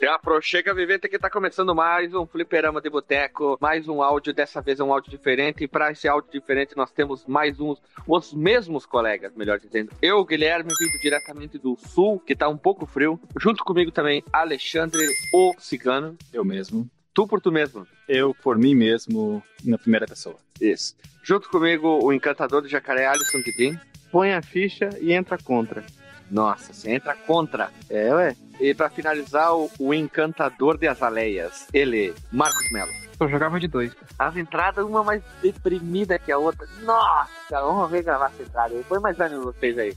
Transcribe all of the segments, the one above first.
Já chega Vivente que tá começando mais um Fliperama de Boteco, mais um áudio, dessa vez é um áudio diferente, e para esse áudio diferente nós temos mais uns, os mesmos colegas, melhor dizendo. Eu, Guilherme, vindo diretamente do sul, que tá um pouco frio, junto comigo também Alexandre, o Cigano. Eu mesmo. Tu por tu mesmo? Eu por mim mesmo, na primeira pessoa. Isso. Junto comigo o encantador do jacaré Alisson Guidin. Põe a ficha e entra contra. Nossa, você entra contra. É, ué. E para finalizar, o, o, encantador de azaleias, ele, Marcos Melo. Eu jogava de dois. As entradas, uma mais deprimida que a outra. Nossa, vamos ver gravar essa entrada. Põe mais ânimo vocês aí.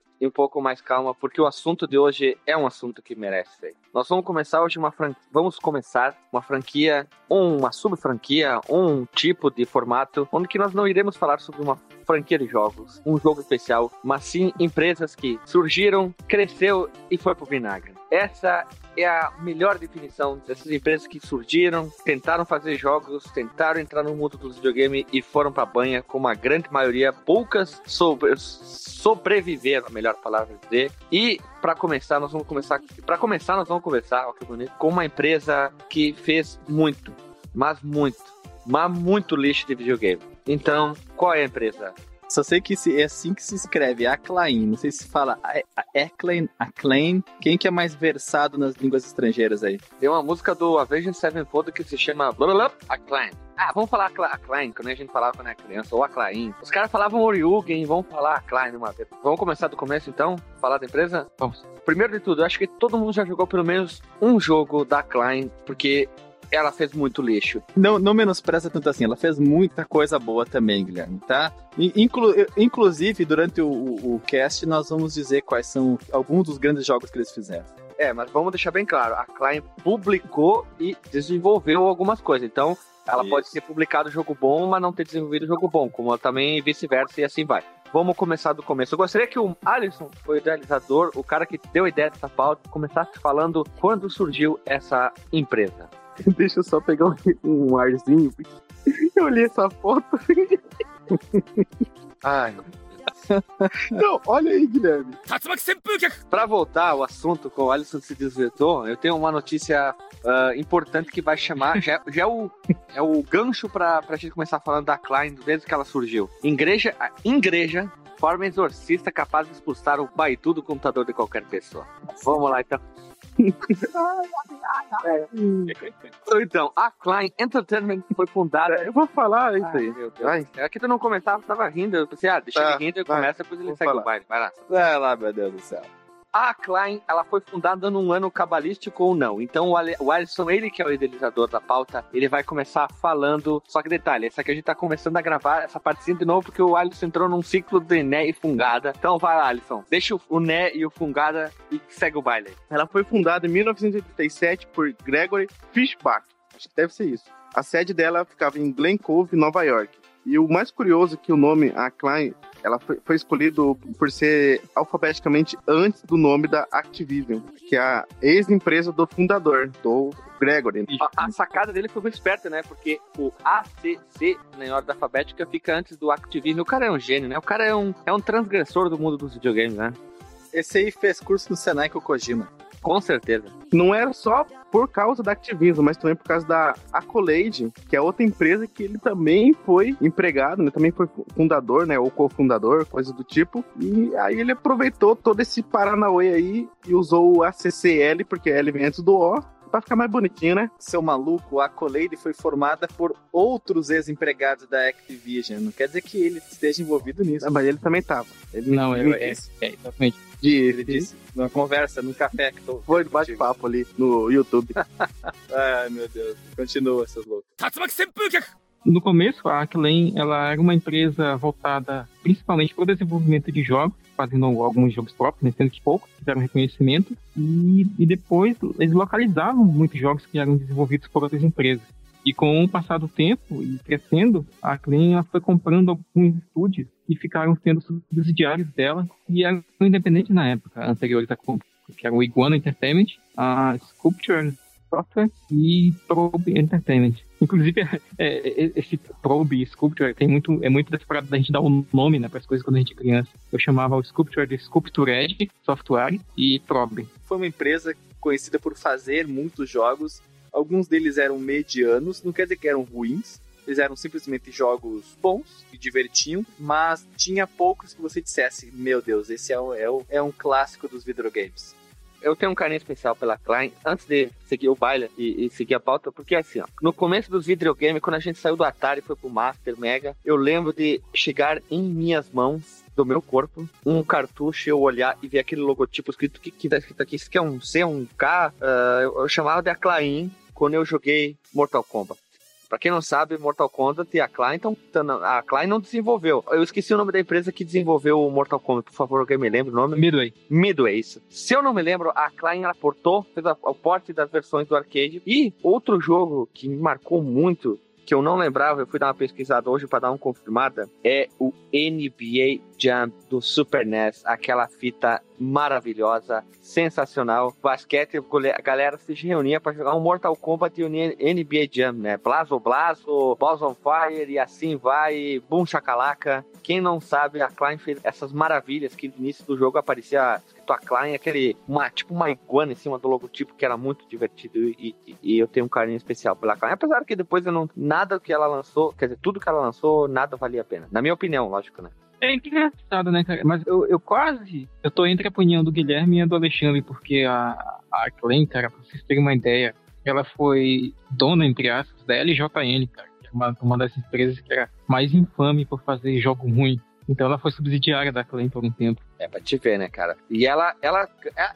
e um pouco mais calma, porque o assunto de hoje é um assunto que merece. Nós vamos começar hoje uma fran... vamos começar uma franquia, uma sub-franquia, um tipo de formato, onde que nós não iremos falar sobre uma franquia de jogos, um jogo especial, mas sim empresas que surgiram, cresceu e foi pro vinagre. Essa é a melhor definição dessas empresas que surgiram, tentaram fazer jogos, tentaram entrar no mundo dos videogames e foram pra banha, como a grande maioria, poucas sobre, sobreviveram, a melhor palavra dizer. E para começar, nós vamos começar, para começar nós vamos conversar, ó que bonito, com uma empresa que fez muito, mas muito, mas muito lixo de videogame. Então, qual é a empresa? Só sei que é assim que se escreve, Acclaim. Não sei se fala Acclaim, Acclaim. Quem que é mais versado nas línguas estrangeiras aí? Tem uma música do Avenged Sevenfold que se chama Acclaim. Ah, vamos falar Acclaim, quando a gente falava quando era criança, ou Acclaim. Os caras falavam Oriugen, vamos falar Acclaim uma vez. Vamos começar do começo então? Falar da empresa? Vamos. Primeiro de tudo, eu acho que todo mundo já jogou pelo menos um jogo da Acclaim, porque ela fez muito lixo. Não, não menospreza tanto assim, ela fez muita coisa boa também, Guilherme, tá? Inclu inclusive, durante o, o, o cast, nós vamos dizer quais são alguns dos grandes jogos que eles fizeram. É, mas vamos deixar bem claro, a Klein publicou e desenvolveu algumas coisas, então ela Isso. pode ter publicado jogo bom, mas não ter desenvolvido jogo bom, como também vice-versa e assim vai. Vamos começar do começo. Eu gostaria que o Alisson, o idealizador, o cara que deu a ideia dessa pauta, começasse falando quando surgiu essa empresa. Deixa eu só pegar um, um arzinho. Eu olhei essa foto. Ai, não, olha aí, Guilherme. Pra voltar ao assunto com o Alisson se desvetou, eu tenho uma notícia uh, importante que vai chamar. Já, já é, o, é o gancho pra, pra gente começar falando da Klein desde que ela surgiu. Igreja, igreja forma exorcista capaz de expulsar o baitu do computador de qualquer pessoa. Vamos lá então. então, a Klein Entertainment foi fundada. Eu vou falar isso aí. Meu Deus. É que tu não comentava, tava rindo. Eu pensei, ah, deixa tá, ele rindo, eu começo, depois ele segue falar. o baile. Vai lá. Vai lá, meu Deus do céu. A Klein, ela foi fundada num ano cabalístico ou não. Então o Alisson, ele que é o idealizador da pauta, ele vai começar falando. Só que detalhe, essa aqui a gente tá começando a gravar essa partezinha de novo porque o Alisson entrou num ciclo de Né e Fungada. Então vai lá, Alisson. Deixa o Né e o Fungada e segue o baile. Ela foi fundada em 1987 por Gregory Fishbach. Acho que deve ser isso. A sede dela ficava em Glen Cove, Nova York. E o mais curioso é que o nome a Klein ela foi, foi escolhido por ser alfabeticamente antes do nome da Activision, que é a ex-empresa do fundador, do Gregory. A, a, sacada dele foi muito esperta, né? Porque o ACC, na ordem alfabética, fica antes do Activision. O cara é um gênio, né? O cara é um, é um transgressor do mundo dos videogames, né? Esse aí fez curso no Senai com o Kojima. Com certeza. Não era só por causa da Activision, mas também por causa da Accolade, que é outra empresa que ele também foi empregado, né? Também foi fundador, né? Ou cofundador, coisa do tipo. E aí ele aproveitou todo esse Paranauê aí e usou o ACCL, porque L vem antes do O, pra ficar mais bonitinho, né? Seu maluco, a Accolade foi formada por outros ex-empregados da Activision. Não quer dizer que ele esteja envolvido nisso. mas ele também tava. Ele não, é, é, é, exatamente. Ele disse numa conversa, num café que tô. Foi de bate-papo ali no YouTube. Ai, meu Deus. Continua, seus loucos. No começo, a Acclaim ela era uma empresa voltada principalmente para o desenvolvimento de jogos, fazendo alguns jogos próprios, né, sendo que poucos tiveram reconhecimento, e, e depois eles localizavam muitos jogos que eram desenvolvidos por outras empresas. E com o passar do tempo e crescendo, a ela foi comprando alguns estúdios que ficaram sendo subsidiários dela e eram independentes na época, anteriores a compra, que era o Iguana Entertainment, a Sculpture Software e Probe Entertainment. Inclusive, é, é, esse Probe Sculpture tem muito, é muito dessa parada da gente dar um nome né, para as coisas quando a gente é criança. Eu chamava o Sculpture de Sculptured Software e Probe. Foi uma empresa conhecida por fazer muitos jogos. Alguns deles eram medianos, não quer dizer que eram ruins, eles eram simplesmente jogos bons, que divertiam, mas tinha poucos que você dissesse: Meu Deus, esse é um, é é um clássico dos videogames. Eu tenho um carinho especial pela Klein, antes de seguir o baile e, e, seguir a pauta, porque assim, ó, no começo dos videogames, quando a gente saiu do Atari e foi pro Master Mega, eu lembro de chegar em minhas mãos do meu corpo, um cartucho, eu olhar e ver aquele logotipo escrito, que, que tá escrito aqui? Isso aqui é um C, um K? Uh, eu, eu chamava de Acclaim quando eu joguei Mortal Kombat. Pra quem não sabe, Mortal Kombat e a Klein, então, a Klein não desenvolveu. Eu esqueci o nome da empresa que desenvolveu o Mortal Kombat. Por favor, alguém me lembra o nome? Midway. Midway, isso. Se eu não me lembro, a Klein ela portou, fez o porte das versões do arcade. E outro jogo que me marcou muito que eu não lembrava, eu fui dar uma pesquisada hoje para dar uma confirmada, é o NBA Jam do Super NES, aquela fita maravilhosa, sensacional. Basquete, a galera se reunia para jogar um Mortal Kombat e um NBA Jam, né? Blazo Blazo, Balls on Fire e assim vai, Boom Chacalaca. Quem não sabe, a Klein fez essas maravilhas que no início do jogo aparecia escrito a Klein, aquele, uma, tipo uma iguana em cima do logotipo que era muito divertido e, e, e eu tenho um carinho especial pela Klein. Apesar que depois eu não, nada que ela lançou, quer dizer, tudo que ela lançou, nada valia a pena. Na minha opinião, lógico, né? É engraçado, né, cara? Mas eu, eu quase. Eu tô entre a opinião do Guilherme e a do Alexandre, porque a, a Clem, cara, pra vocês terem uma ideia, ela foi dona, entre aspas, da LJN, cara. Que é uma, uma das empresas que era mais infame por fazer jogo ruim. Então ela foi subsidiária da Clem por um tempo. É pra te ver, né, cara? E ela. ela é,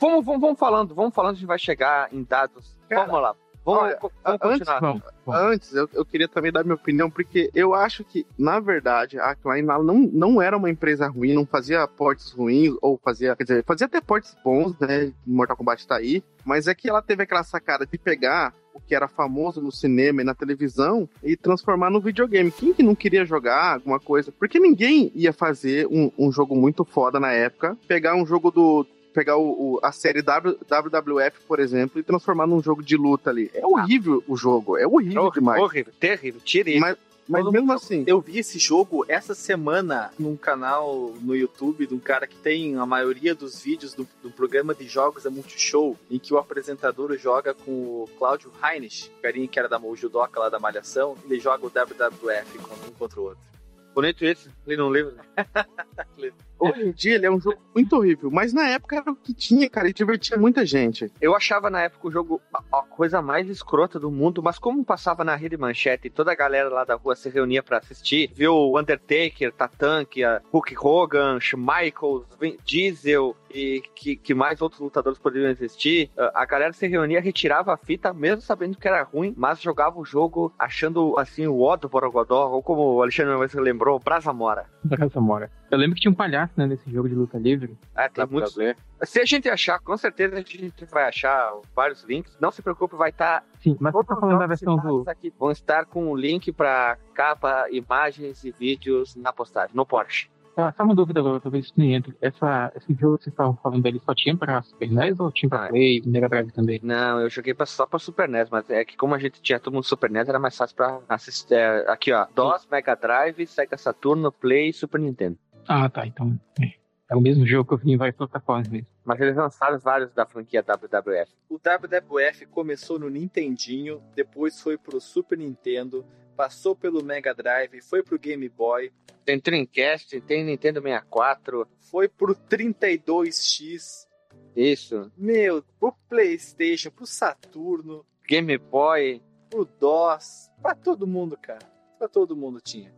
vamos, vamos, vamos falando, vamos falando, a gente vai chegar em dados. Cara, vamos lá. Vamos, Olha, vamos continuar. Antes, vamos, vamos. antes eu, eu, queria também dar minha opinião, porque eu acho que, na verdade, a Klein não, não era uma empresa ruim, não fazia portes ruins, ou fazia, quer dizer, fazia até portes bons, né? Mortal Kombat tá aí, mas é que ela teve aquela sacada de pegar o que era famoso no cinema e na televisão e transformar no videogame. Quem que não queria jogar alguma coisa? Porque ninguém ia fazer um, um jogo muito foda na época, pegar um jogo do, pegar o, o, a série w, WWF, por exemplo, e transformar num jogo de luta ali. É horrível o jogo, é horrível, horrível demais. Horrível, terrível, tire Mas, mas Todo mesmo assim. Eu vi esse jogo essa semana num canal no YouTube de um cara que tem a maioria dos vídeos do, do programa de jogos é Multishow, em que o apresentador joga com o Cláudio Heinrich, o carinha que era da Judoca lá da Malhação, ele joga o WWF um contra o outro. Bonito esse, li num livro. Hoje em dia ele é um jogo muito horrível, mas na época era o que tinha, cara, e divertia muita gente. Eu achava na época o jogo a, coisa mais escrota do mundo, mas como passava na rede manchete e toda a galera lá da rua se reunia para assistir, viu o Undertaker, Tatanka, Hulk Hogan, Michaels, Diesel e que, que mais outros lutadores poderiam existir, a galera se reunia, retirava a fita, mesmo sabendo que era ruim, mas jogava o jogo achando assim o ó do Borogodó, ou como o Alexandre lembrou, Brasa Mora. Brasa Mora. Eu lembro que tinha um palhaço, né, nesse jogo de luta livre. É, tem muitos. Se a gente achar, com certeza a gente vai achar vários links. Não se preocupe, vai estar. Tá... Sim, mas tá falando da versão do. Aqui vão estar com o link para capa, imagens e vídeos na postagem, no Porsche. Ah, só uma dúvida agora, talvez isso nem entre. Essa, esse jogo que vocês estavam falando dele só tinha pra Super NES ou tinha pra ah, Play, Mega Drive também? Não, eu joguei pra, só pra Super NES, mas é que como a gente tinha todo mundo Super NES, era mais fácil pra assistir. É, aqui, ó, DOS, Mega Drive, Sega Saturno, Play e Super Nintendo. Ah, tá. Então é, é o mesmo jogo que eu vi em várias plataformas mesmo. Mas eles lançaram vários da franquia WWF. O WWF começou no Nintendinho, depois foi pro Super Nintendo, passou pelo Mega Drive, foi pro Game Boy. Tem Dreamcast, tem Nintendo 64. Foi pro 32X. Isso. Meu, pro PlayStation, pro Saturno. Game Boy. Pro DOS. Pra todo mundo, cara. Pra todo mundo tinha.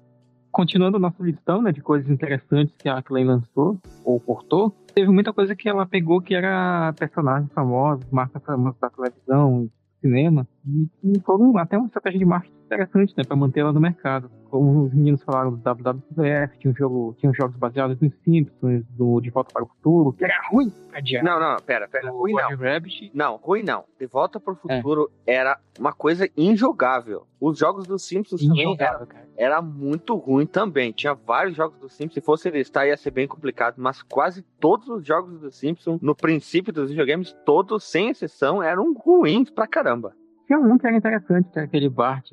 Continuando nossa listão né, de coisas interessantes que a Clay lançou ou portou, teve muita coisa que ela pegou que era personagens famosos, marcas famosas da televisão, cinema, e foram até uma estratégia de marketing interessante, né, para manter ela no mercado. Como os meninos falaram do WWF, tinha um jogo, tinha jogos baseados nos Simpsons, do De Volta para o Futuro, que era ruim Não, não, pera, pera, ruim não. Rabbit. Não, ruim não. De Volta para o é. Futuro é. era uma coisa injogável. Os jogos dos Simpsons também era, era, muito ruim também. Tinha vários jogos dos Simpsons, se fosse listar ia ser bem complicado, mas quase todos os jogos dos Simpsons, no princípio dos videogames, todos, sem exceção, eram ruins pra caramba. Tinha um que era interessante, que era aquele Bart,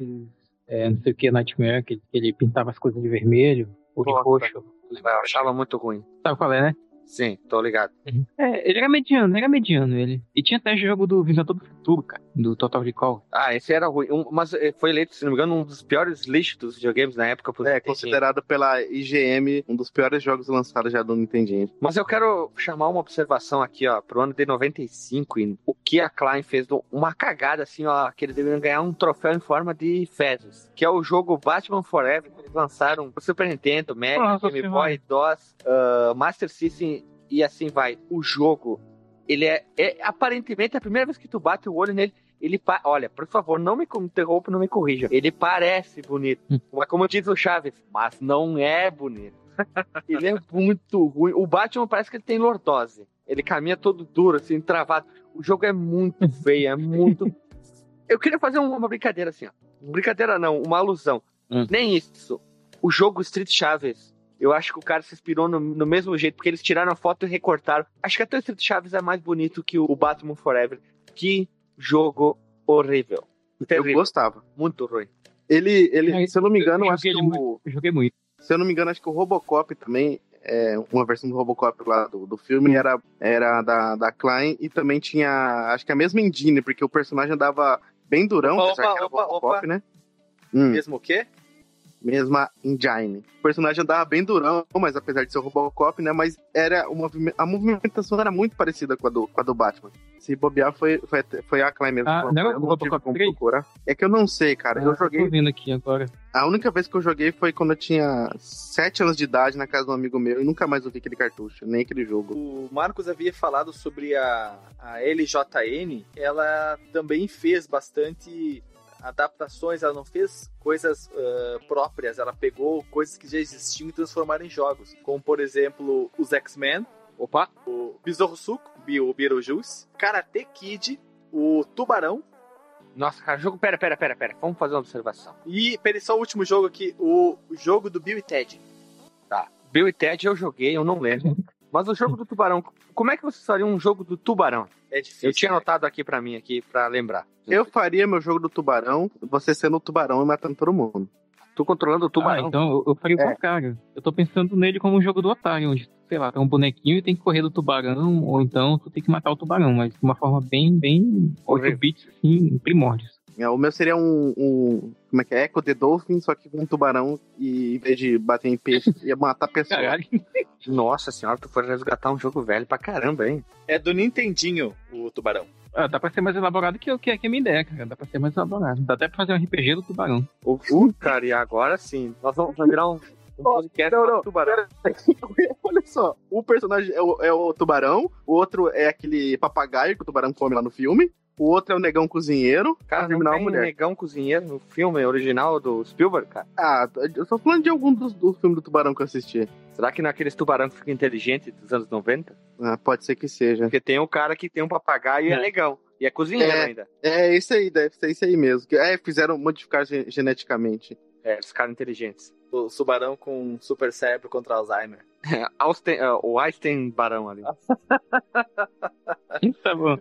é, não sei o que, Nightmare, que ele pintava as coisas de vermelho ou de roxo. Eu achava muito ruim. Sabe qual é, né? Sim, tô ligado. Uhum. É, ele era mediano, era mediano ele. E tinha até jogo do Vingador do Futuro, cara, do Total Recall. Ah, esse era ruim. Um, mas eh, foi eleito, se não me engano, um dos piores lixos dos videogames na época. É, considerado pela IGM um dos piores jogos lançados já do Nintendinho. Mas eu quero chamar uma observação aqui, ó, pro ano de 95, e o que a Klein fez, uma cagada, assim, ó, que eles deveriam ganhar um troféu em forma de fezes, que é o jogo Batman Forever, que eles lançaram pro Super Nintendo, Mega, Game Boy, DOS, uh, Master System e assim vai. O jogo, ele é, é, aparentemente a primeira vez que tu bate o olho nele, ele olha, por favor, não me interrompa, não me corrija. Ele parece bonito, hum. mas como diz o Chaves, mas não é bonito. ele é muito ruim. O Batman parece que ele tem lordose. Ele caminha todo duro, assim, travado. O jogo é muito feio, é muito. Eu queria fazer uma brincadeira assim, ó. Brincadeira não, uma alusão. Hum. Nem isso. O jogo Street Chaves eu acho que o cara se inspirou no, no, mesmo jeito, porque eles tiraram a foto e recortaram. Acho que até o Street Chaves é mais bonito que o Batman Forever. Que jogo horrível. Terrível. Eu gostava. Muito ruim. Ele, ele se eu não me engano, eu acho que o, eu joguei muito. Se eu não me engano, acho que o Robocop também é, uma versão do Robocop lá do, do filme era, era da, da Klein e também tinha, acho que a mesma engine, porque o personagem andava bem durão, opa, opa, opa, Robocop, opa. né? Hum. Mesmo o quê? Mesma engine. O personagem andava bem durão, mas apesar de ser o Robocop, né? Mas era uma, a movimentação era muito parecida com a do, com a do Batman. Se bobear, foi, foi, foi a Klein mesmo. Ah, não é o Robocop 3? É que eu não sei, cara. Ah, eu joguei. Tô vendo aqui agora. A única vez que eu joguei foi quando eu tinha 7 anos de idade na casa de um amigo meu e nunca mais ouvi aquele cartucho, nem aquele jogo. O Marcos havia falado sobre a, a LJN, ela também fez bastante adaptações, ela não fez coisas uh, próprias, ela pegou coisas que já existiam e transformaram em jogos. Como, por exemplo, os X-Men, opa, o Besouro Suco, o Beetlejuice, Karate Kid, o Tubarão. Nossa, cara, jogo. Pera, pera, pera, pera. Vamos fazer uma observação. E, pera, só o último jogo aqui, o jogo do Bill e Ted. Tá. Bill e Ted eu joguei, eu não lembro. Mas o jogo do Tubarão, como é que você faria um jogo do Tubarão? É difícil. Eu tinha né? anotado aqui para mim, aqui, para lembrar. Eu faria meu jogo do Tubarão, você sendo o Tubarão e matando todo mundo. Tu controlando o Tubarão. Ah, então eu faria o é. contrário. Eu tô pensando nele como um jogo do Atari, onde, sei lá, tem um bonequinho e tem que correr do Tubarão, ou então tu tem que matar o Tubarão, mas de uma forma bem, bem 8 bits, assim, primórdios. É, o meu seria um, um, Como é que é? Echo the Dolphin, só que com um tubarão e em vez de bater em peixe, ia matar pessoas. Caralho. Nossa senhora, tu foi resgatar um jogo velho pra caramba, hein? É do Nintendinho, o tubarão. Ah, dá pra ser mais elaborado que, que, que a minha ideia, cara. Dá pra ser mais elaborado. Dá até pra fazer um RPG do tubarão. Uh, cara, e agora sim. Nós vamos virar um, um podcast não, não, tubarão. Olha só, o personagem é o, é o tubarão, o outro é aquele papagaio que o tubarão come lá no filme. O outro é o Negão Cozinheiro. Cara, não tem mulher. Negão Cozinheiro no filme original do Spielberg, cara? Ah, eu só falando de algum dos, dos filmes do Tubarão que eu assisti. Será que naqueles é tubarão que fica inteligente dos anos 90? Ah, pode ser que seja. Porque tem um cara que tem um papagaio é. e é negão. E é cozinheiro é, ainda. É, isso aí, deve ser isso aí mesmo. É, fizeram modificar geneticamente. É, eles ficaram inteligentes. O tubarão com super cérebro contra Alzheimer. É, Austin, uh, o Einstein Barão ali. tá bom.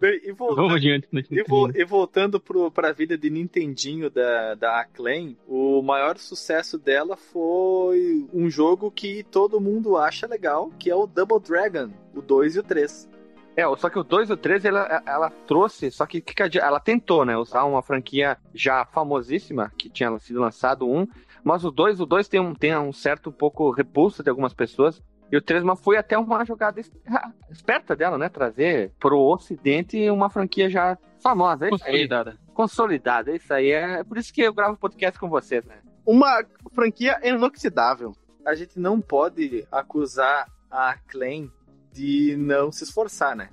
Bem, e voltando, adiante, e, vo, e voltando pro, pra vida de Nintendinho da, da Acclaim, o maior sucesso dela foi um jogo que todo mundo acha legal, que é o Double Dragon, o 2 e o 3. É, só que o 2 e o 3 ela, ela trouxe, só que, que ela tentou, né, usar uma franquia já famosíssima, que tinha sido lançado um, mas o 2, o 2 tem um, tem um certo pouco repulso de algumas pessoas, e o Tresma foi até uma jogada esperta dela, né? Trazer pro Ocidente uma franquia já famosa. É Consolidada. Consolidada, isso aí. É por isso que eu gravo podcast com vocês, né? uma franquia inoxidável. A gente não pode acusar a Acclaim de não se esforçar, né?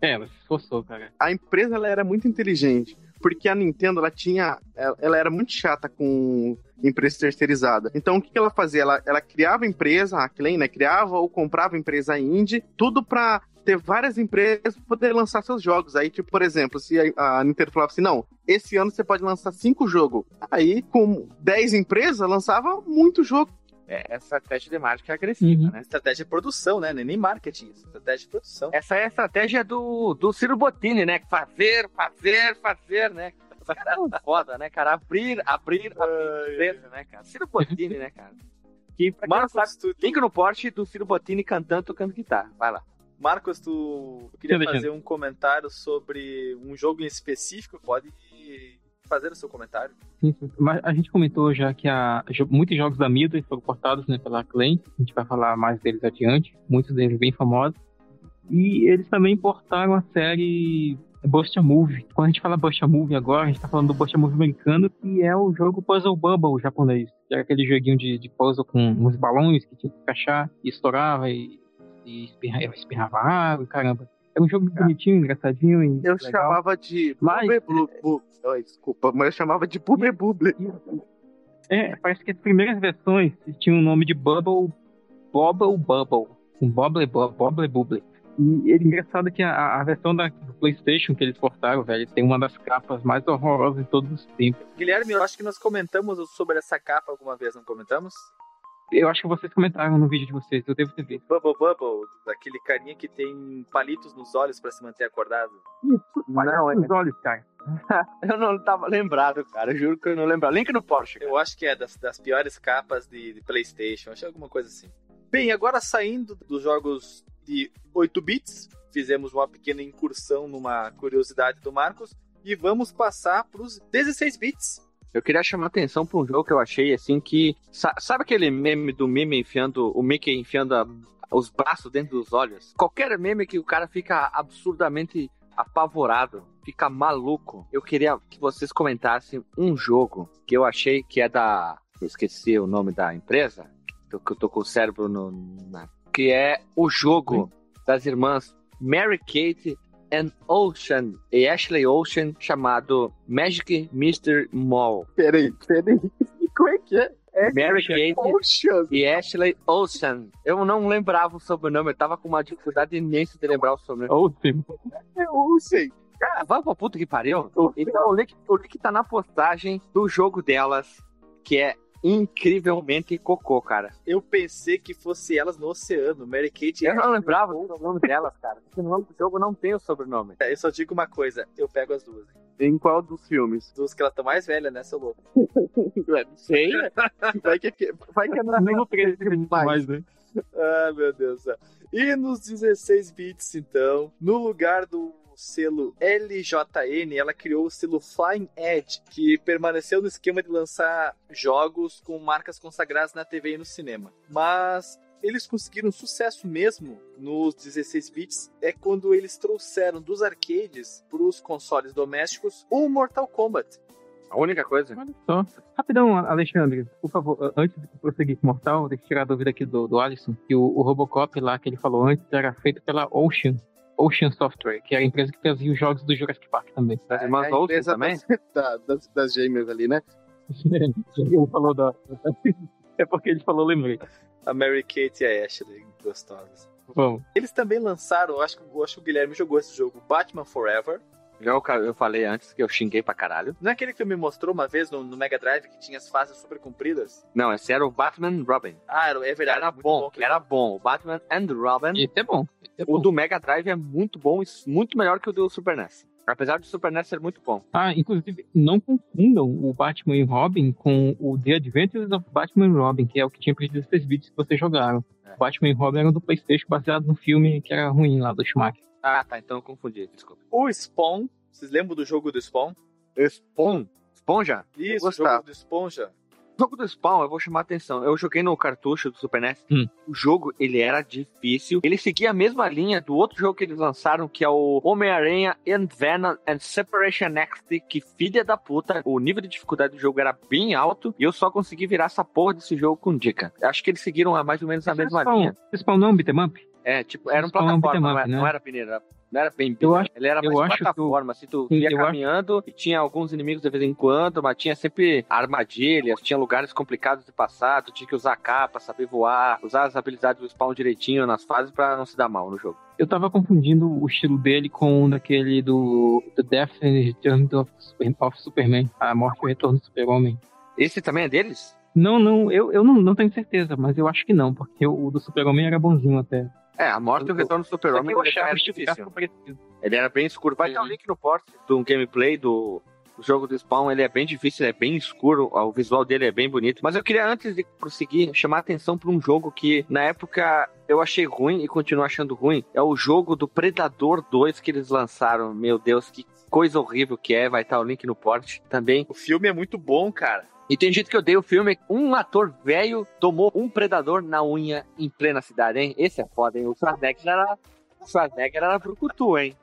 É, ela se esforçou, cara. A empresa ela era muito inteligente, porque a Nintendo ela tinha, ela, era muito chata com empresa terceirizada. Então o que, que ela fazia? Ela, ela criava empresa, a Acclaim, né? Criava ou comprava empresa indie, tudo pra ter várias empresas poder lançar seus jogos. Aí, tipo, por exemplo, se a, a Nintendo falava assim, não, esse ano você pode lançar cinco jogos. Aí, com 10 empresas, lançava muito jogo. É, essa estratégia de marketing é agressiva, Uhum. né? Estratégia de produção, né? Nem marketing, estratégia de produção. Essa é a estratégia do, do Ciro Bottini, né? Fazer, fazer, fazer, né? São foda, né, cara? Abrir, abrir, abrir, empresa, né, cara? Ciro Bottini, né, cara? Que, pra quem Marcos, sabe, tu, link no porte do Ciro Bottini cantando, tocando guitarra. Vai lá. Marcos, tu queria fazer um comentário sobre um jogo em específico? Pode fazer o seu comentário. Sim, sim. Mas a gente comentou já que muitos jogos da Midway foram portados né, pela Acclaim. A gente vai falar mais deles adiante. Muitos deles bem famosos. E eles também portaram a série Bust a Movie. Quando a gente fala Bust a Movie agora, a gente tá falando do Bust a Movie americano, que é o jogo Puzzle Bubble japonês. Que era aquele joguinho de, de puzzle com uns balões que tinha que encaixar e estourava e, e espirra- espirrava água, caramba. Era um jogo bonitinho, engraçadinho e Eu legal. chamava de Mas- Bube Blu- Bu- Oi, desculpa, mas eu chamava de Bube Buble. É, parece que as primeiras versões tinham o nome de Bubble, Bobble Bubble, um Bobble Bobble Bubble. E é engraçado que a, a versão da, do PlayStation que eles portaram, velho, tem uma das capas mais horrorosas de todos os tempos. Guilherme, eu acho que nós comentamos sobre essa capa alguma vez, não comentamos? Eu acho que vocês comentaram no vídeo de vocês, eu devo ter visto. Bubble Bubble, daquele carinha que tem palitos nos olhos pra se manter acordado. Não, é- Os olhos, cara. eu não tava lembrado, cara. Eu juro que eu não lembro. Link no Porsche. cara. Eu acho que é das, das piores capas de, de PlayStation, acho que é alguma coisa assim. Bem, agora saindo dos jogos de 8 bits, fizemos uma pequena incursão numa curiosidade do Marcos e vamos passar para os 16 bits. Eu queria chamar atenção pra um jogo que eu achei assim que. sa- Sabe aquele meme do meme enfiando. O Mickey enfiando a- os braços dentro dos olhos? Qualquer meme que o cara fica absurdamente apavorado, fica maluco. Eu queria que vocês comentassem um jogo que eu achei que é da. Eu esqueci o nome da empresa. Que eu tô com o cérebro no. na- que é o jogo das irmãs Mary Kate and Ocean e Ashley Ocean chamado Magic Mr. Mall. Peraí, peraí. Como é que é? Mary Kate Poxa, e Ashley Ocean. Eu não lembrava o sobrenome, eu tava com uma dificuldade imensa de lembrar o sobrenome. Sim. eu sei. Ah, vai pra puta que pariu. Então o link, o link tá na postagem do jogo delas, que é incrivelmente cocô, cara. Eu pensei que fosse elas no oceano, Mary Kate. Eu não lembrava o sobrenome delas, cara. Porque no nome do jogo não tem o sobrenome. Eu só digo uma coisa, eu pego as duas. hein. Em qual dos filmes? Duas que elas estão mais velhas, né, seu louco? Ué, não sei. Vai que, vai que é na 13 mais. mais, né? Ah, meu Deus do céu. E nos 16 bits, então, no lugar do selo LJN, ela criou o selo Flying Edge, que permaneceu no esquema de lançar jogos com marcas consagradas na TV e no cinema. Mas eles conseguiram sucesso mesmo nos 16 bits é quando eles trouxeram dos arcades para os consoles domésticos o Mortal Kombat. A única coisa. Olha só. Rapidão, Alexandre, por favor, antes de prosseguir com o Mortal, deixa eu tirar a dúvida aqui do, do Alisson, que o, o Robocop lá que ele falou antes era feito pela Ocean. Ocean Software, que era a empresa que fazia os jogos do Jurassic Park também. Das irmãs É Olsen empresa também? da- das, das gêmeas ali, né? ele falou da. É porque ele falou, lembrei. A Mary Kate e a Ashley, gostosas. Vamos. Eles também lançaram, acho, que- eu acho que o Guilherme jogou esse jogo, Batman Forever. Já eu, eu falei antes que eu xinguei pra caralho. Não é aquele que tu me mostrou uma vez no, no Mega Drive que tinha as fases super compridas? Não, esse era o Batman Robin. Ah, era- é verdade. Era bom, que- era bom. O Batman and Robin. Esse é bom. É O bom. do Mega Drive é muito bom e muito melhor que o do Super NES. Apesar do Super NES ser muito bom. Ah, inclusive, não confundam o Batman e Robin com o The Adventures of Batman and Robin, que é o que tinha para os 16 bits que vocês jogaram. É. O Batman e Robin era do Playstation, baseado no filme que era ruim lá, do Schumacher. Ah, tá. Então eu confundi. Desculpa. O Spawn, vocês lembram do jogo do Spawn? Spawn? Esponja? Isso, o jogo do Esponja. O jogo do Spawn, eu vou chamar a atenção. Eu joguei no cartucho do Super NES. Hum. O jogo, ele era difícil. Ele seguia a mesma linha do outro jogo que eles lançaram, que é o Homem-Aranha and Venom and Separation Next, que filha da puta. O nível de dificuldade do jogo era bem alto e eu só consegui virar essa porra desse jogo com dica. Acho que eles seguiram a- mais ou menos a mesma Spawn, linha. Spawn não é um beat'em up? É, tipo, era um é plataforma, não era, né? não era peneira, não era bem Eu acho- Ele era eu mais acho que plataforma, assim, tu ia eu acho- caminhando e tinha alguns inimigos de vez em quando, mas tinha sempre armadilhas, tinha lugares complicados de passar, tu tinha que usar capa, saber voar, usar as habilidades do spawn direitinho nas fases pra não se dar mal no jogo. Eu tava confundindo o estilo dele com o daquele do The Death and Return of, of Superman, a morte e o retorno do Super-Homem. Esse também é deles? Não, não, eu, eu não, não tenho certeza, mas eu acho que não, porque o, o do Super-Homem era bonzinho até. É, a morte e o retorno do super-homem eu ele achava era o estilo difícil. Ele era bem escuro. Vai estar o Uhum. link no post do gameplay do do jogo do Spawn. Ele é bem difícil, ele é bem escuro. O visual dele é bem bonito. Mas eu queria, antes de prosseguir, chamar a atenção para um jogo que na época eu achei ruim e continuo achando ruim. É o jogo do Predador 2 que eles lançaram. Meu Deus, que coisa horrível que é. Vai estar o link no post também. O filme é muito bom, cara. E tem gente que odeia o filme. Um ator velho tomou um predador na unha em plena cidade, hein? Esse é foda, hein? O Schwarzenegger era. O Schwarzenegger era brucutu, hein?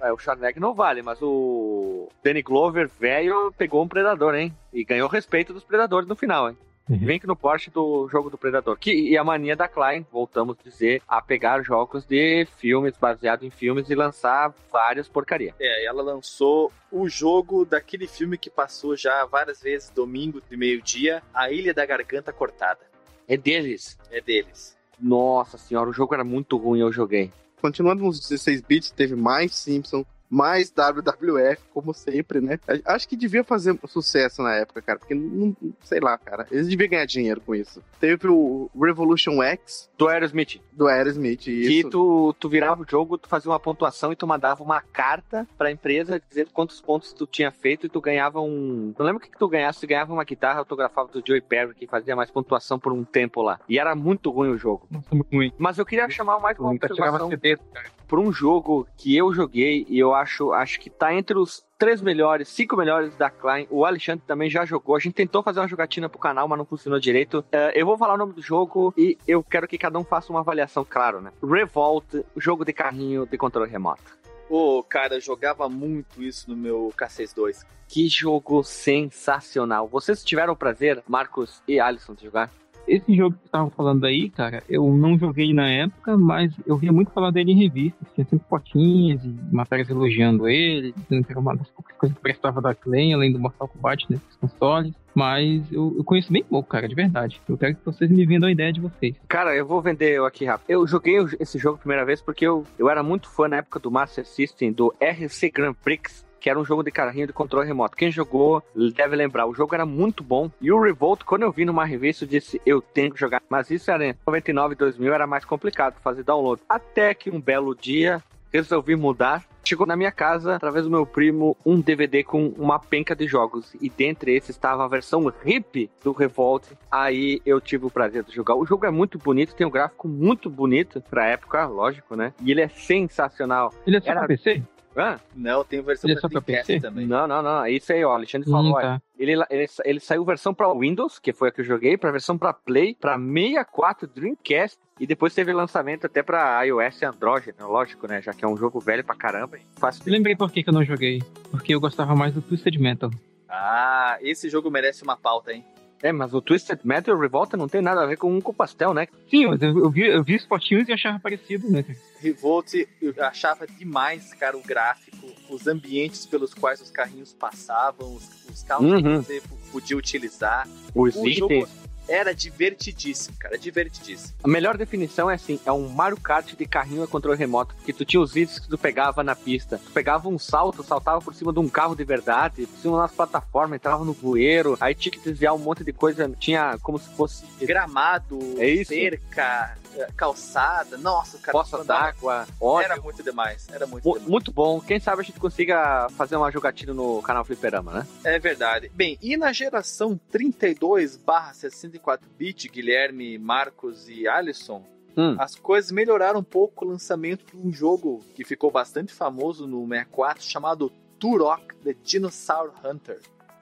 É, o Schwarzenegger não vale, mas o Danny Glover, velho, pegou um predador, hein? E ganhou respeito dos predadores no final, hein? Uhum. Vem no Porsche do jogo do Predador. Que, e a mania da Klein, voltamos a dizer, a pegar jogos de filmes, baseado em filmes, e lançar várias porcaria. É, ela lançou o jogo daquele filme que passou já várias vezes, domingo de meio-dia, A Ilha da Garganta Cortada. É deles. É deles. Nossa senhora, o jogo era muito ruim, eu joguei. Continuando nos 16 bits, teve mais Simpson, mais WWF, como sempre, né? Acho que devia fazer sucesso na época, cara, porque não, sei lá, cara, eles deviam ganhar dinheiro com isso. Teve o Revolution X Do Aerosmith. do Aerosmith, Que isso. tu, tu virava o jogo, tu fazia uma pontuação e tu mandava uma carta pra empresa dizendo quantos pontos tu tinha feito e tu ganhava um. Não lembro o que, que tu ganhasse, tu ganhava uma guitarra autografada do Joey Perry, que fazia mais pontuação por um tempo lá. E era muito ruim o jogo. Nossa, muito ruim. Mas eu queria chamar mais uma observação CD, cara. Por um jogo que eu joguei e eu acho, acho que tá entre os três melhores, cinco melhores da Klein. O Alexandre também já jogou. A gente tentou fazer uma jogatina pro canal, mas não funcionou direito. Eh, eu vou falar o nome do jogo e eu quero que cada um faça uma avaliação, claro, né? Revolt, jogo de carrinho de controle remoto. Ô, cara, eu jogava muito isso no meu K62. Que jogo sensacional. Vocês tiveram o prazer, Marcos e Alisson, de jogar? Esse jogo que tava falando aí, cara, eu não joguei na época, mas eu via muito falar dele em revistas. Tinha sempre fotinhas e matérias elogiando ele, dizendo que era uma das poucas coisas que prestava da Clan, além do Mortal Kombat nesses consoles. Mas eu, eu conheço bem pouco, cara, de verdade. Eu quero que vocês me vendam a ideia de vocês. Cara, eu vou vender eu aqui rápido. Eu joguei esse jogo a primeira vez porque eu, eu era muito fã na época do Master System, do RC Grand Prix, que era um jogo de carrinho de controle remoto. Quem jogou deve lembrar, o jogo era muito bom. E o Revolt, quando eu vi numa revista, eu disse, eu tenho que jogar. Mas isso era em 99 2000, era mais complicado fazer download. Até que um belo dia, resolvi mudar. Chegou na minha casa, através do meu primo, um DVD com uma penca de jogos. E dentre esses estava a versão RIP do Revolt. Aí eu tive o prazer de jogar. O jogo é muito bonito, tem um gráfico muito bonito pra época, lógico, né? E ele é sensacional. Ele é só Era- pra PC? Hã? Não, tem versão Ele é pra Dreamcast PC? também. Não, não, não. É isso aí, ó. Alexandre falou. Hum, olha, tá. ele, ele, ele saiu versão pra Windows, que foi a que eu joguei, pra versão pra Play, pra 64 Dreamcast. E depois teve lançamento até pra iOS e Android, né? lógico, né? Já que é um jogo velho pra caramba. e Fácil Lembrei por que, que eu não joguei. Porque eu gostava mais do Twisted Metal. Ah, esse jogo merece uma pauta, hein? É, mas o Twisted Metal Revolta não tem nada a ver com um com pastel, né? Sim, mas eu, vi, eu vi os fotinhos e achava parecido, né? Revolt, eu achava demais, cara, o gráfico, os ambientes pelos quais os carrinhos passavam, os, os carros Uhum. que você podia utilizar. Os O itens. jogo era divertidíssimo, cara, divertidíssimo. A melhor definição é assim: é um Mario Kart de carrinho a controle remoto. Porque tu tinha os itens que tu pegava na pista. Tu pegava um salto, saltava por cima de um carro de verdade, por cima das plataformas, entrava no bueiro, aí tinha que desviar um monte de coisa. Tinha como se fosse Gramado, É cerca, calçada, nossa, cara. poça d'água, óleo. Era muito demais, era muito Mu- demais. Muito bom. Quem sabe a gente consiga fazer uma jogatina no canal Fliperama, né? É verdade. Bem, e na geração 32 64 bit, Guilherme, Marcos e Alisson, Hum. as coisas melhoraram um pouco com o lançamento de um jogo que ficou bastante famoso no 64 chamado Turok The Dinosaur Hunter.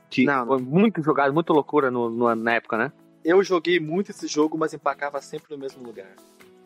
Que Não, foi muito jogado, muito loucura no, no- na época, né? Eu joguei muito esse jogo, mas empacava sempre no mesmo lugar.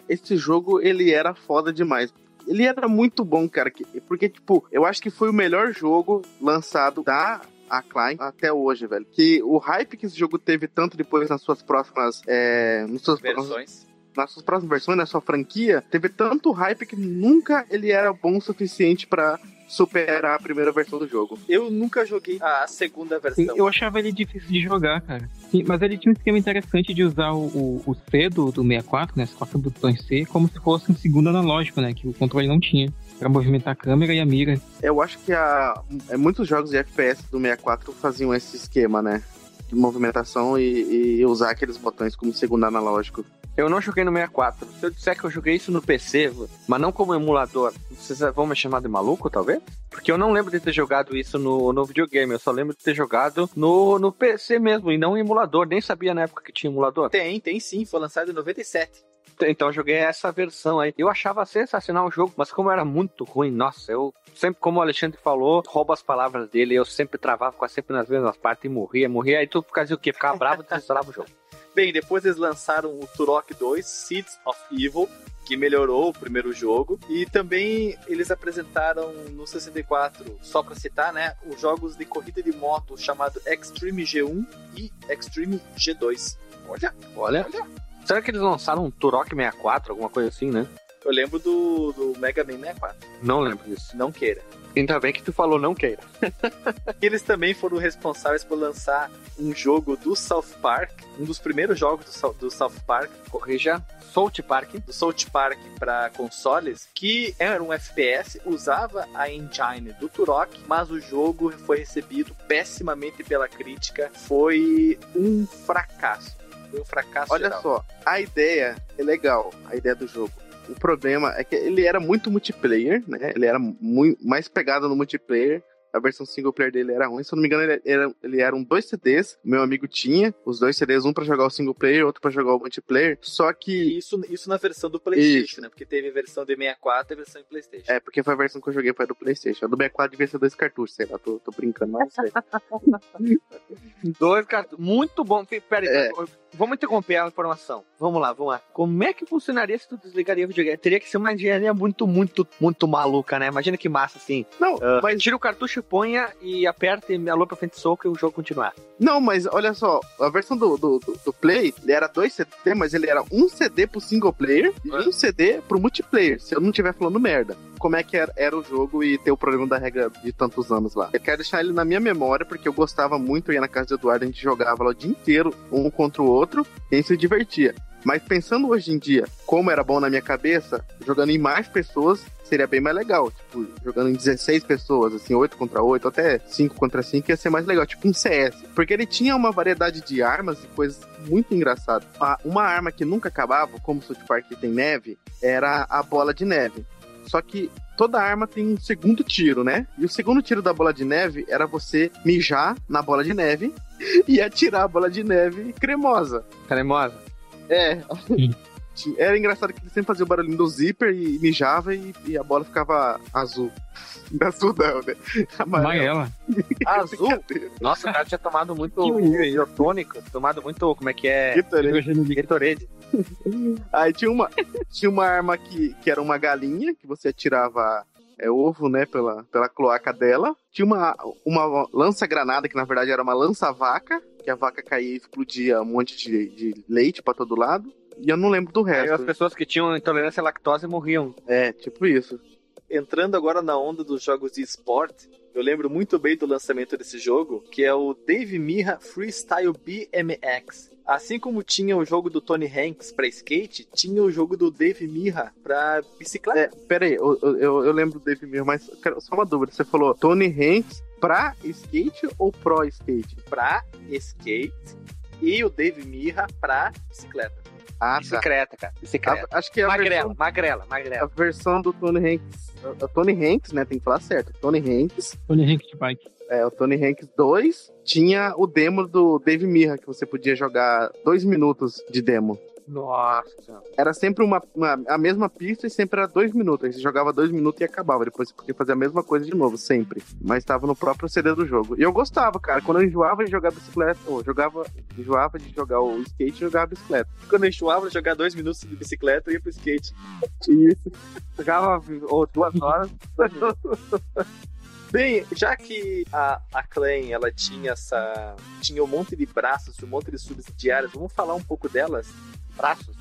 Esse jogo, ele era foda demais. Ele era muito bom, cara. que- Porque, tipo, eu acho que foi o melhor jogo lançado da Acclaim até hoje, velho. Que o hype que esse jogo teve tanto depois nas suas próximas. É, nas, suas, Versões. nas suas próximas versões, na sua franquia, teve tanto hype que nunca ele era bom o suficiente pra superar a primeira versão do jogo. Eu nunca joguei a segunda versão. Eu achava ele difícil de jogar, cara. Sim, mas ele tinha um esquema interessante de usar o, o, o C do, do 64, né? Os quatro botões C, como se fosse um segundo analógico, né? Que o controle não tinha. Pra movimentar a câmera e a mira. Eu acho que a, é, muitos jogos de FPS do 64 faziam esse esquema, né? De movimentação e, e usar aqueles botões como segundo analógico. Eu não joguei no 64. Se eu disser que eu joguei isso no PC, mas não como emulador, vocês vão me chamar de maluco, talvez? Porque eu não lembro de ter jogado isso no, no videogame, eu só lembro de ter jogado no, no PC mesmo, e não em emulador. Nem sabia na época que tinha emulador. Tem, tem sim. Foi lançado em 97. Então eu joguei essa versão aí. Eu achava sensacional o jogo, mas como era muito ruim, nossa, eu sempre, como o Alexandre falou, rouba as palavras dele, eu sempre travava, ficava sempre nas mesmas partes e morria, morria. Aí tu fazia o quê? Ficava bravo e desinstolava o jogo. Bem, depois eles lançaram o Turok 2, Seeds of Evil, que melhorou o primeiro jogo. E também eles apresentaram no 64, só pra citar, né, os jogos de corrida de moto chamado Extreme G1 e Extreme G2. Olha, Olha. Será que eles lançaram um Turok 64, alguma coisa assim, né? Eu lembro do, do Mega Man 64. Não lembro disso. Não queira. Ainda bem que tu falou não queira. Eles também foram responsáveis por lançar um jogo do South Park, um dos primeiros jogos do, do South Park, Corrija. South Park. do South Park para consoles, que era um FPS, usava a engine do Turok, mas o jogo foi recebido pessimamente pela crítica, foi um fracasso. Foi um fracasso Olha geral. só, a ideia é legal, a ideia do jogo. O problema é que ele era muito multiplayer, né? Ele era muito mais pegado no multiplayer. A versão single player dele era ruim. Se eu não me engano, ele era, ele era um dois CDs. Meu amigo tinha os dois CDs, um pra jogar o single player, outro pra jogar o multiplayer. Só que Isso, isso na versão do PlayStation, Isso. né? Porque teve a versão de 64 e a versão em PlayStation. É, porque foi a versão que eu joguei foi a do Playstation. A do 64 devia ser dois cartuchos, sei lá, tô, tô brincando, mas não sei. Dois cartões. Muito bom. Pera aí, É. vamos interromper a informação. Vamos lá, vamos lá. Como é que funcionaria se tu desligaria o videogame? Teria que ser uma engenharia muito, muito, muito maluca, né? Imagina que massa assim. Não, Ah, mas, Tira o cartucho, ponha e aperta e alô pra frente soco e o jogo continuar. não, mas olha só, a versão do, do, do, do Play, ele era dois CD, mas ele era um CD pro single player e É. um CD pro multiplayer, se eu não estiver falando merda. Como é que era, era o jogo e ter o problema da regra de tantos anos lá. Eu quero deixar ele na minha memória, porque eu gostava muito, eu ia na casa do Eduardo, a gente jogava lá o dia inteiro, um contra o outro, e a gente se divertia. Mas pensando hoje em dia, como era bom na minha cabeça, jogando em mais pessoas seria bem mais legal. Tipo, jogando em 16 pessoas, assim, 8 contra 8, até 5 contra 5, ia ser mais legal, tipo um CS. Porque ele tinha uma variedade de armas e coisas muito engraçadas. Uma arma que nunca acabava, como o South Park tem neve, era a bola de neve. Só que toda arma tem um segundo tiro, né? E o segundo tiro da bola de neve era você mijar na bola de neve e atirar a bola de neve cremosa. Cremosa. É. Sim. Era engraçado que ele sempre fazia o barulhinho do zíper e mijava e, e a bola ficava azul. Azul não, né? Amarela. Azul? Nossa, o cara tinha tomado muito isotônico, tomado muito, como é que é? Gatorade. Gatorade. Aí tinha uma, tinha uma arma que, que era uma galinha, que você atirava é, ovo, né, pela, pela cloaca dela. Tinha uma, uma lança-granada, que na verdade era uma lança-vaca, que a vaca caía e explodia um monte de, de leite pra todo lado. E eu não lembro do Aí as resto. pessoas que tinham intolerância à lactose morriam. É, tipo isso. Entrando agora na onda dos jogos de esporte, eu lembro muito bem do lançamento desse jogo, que é o Dave Mirra Freestyle BMX. Assim como tinha o jogo do Tony Hanks pra skate, tinha o jogo do Dave Mirra pra bicicleta. É, pera aí, eu, eu, eu lembro do Dave Mirra, mas quero- só uma dúvida. Você falou Tony Hanks pra skate ou pro skate? pra skate e o Dave Mirra pra bicicleta. Ah, tá. Bicicleta, cara. Bicicleta. A- acho que é a Magrela, versão, magrela, a magrela. versão do Tony Hanks. O Tony Hanks, né? Tem que falar certo. Tony Hanks Tony Hank de bike. É, o Tony Hanks 2 tinha o demo do Dave Mirra, que você podia jogar dois minutos de demo. Nossa. Era sempre uma, uma- a mesma pista e sempre era dois minutos. Aí você jogava dois minutos e acabava. Depois você podia fazer a mesma coisa de novo, sempre. Mas estava no próprio CD do jogo. E eu gostava, cara. Quando eu enjoava de jogar bicicleta, ou jogava, enjoava de jogar o skate, eu jogava bicicleta. Quando eu enjoava de jogar dois minutos de bicicleta, eu ia pro skate. Isso. Jogava ou duas horas. Bem, já que a, a Clan, ela tinha essa... Tinha um monte de braços, um monte de subsidiárias, vamos falar um pouco delas? Braços.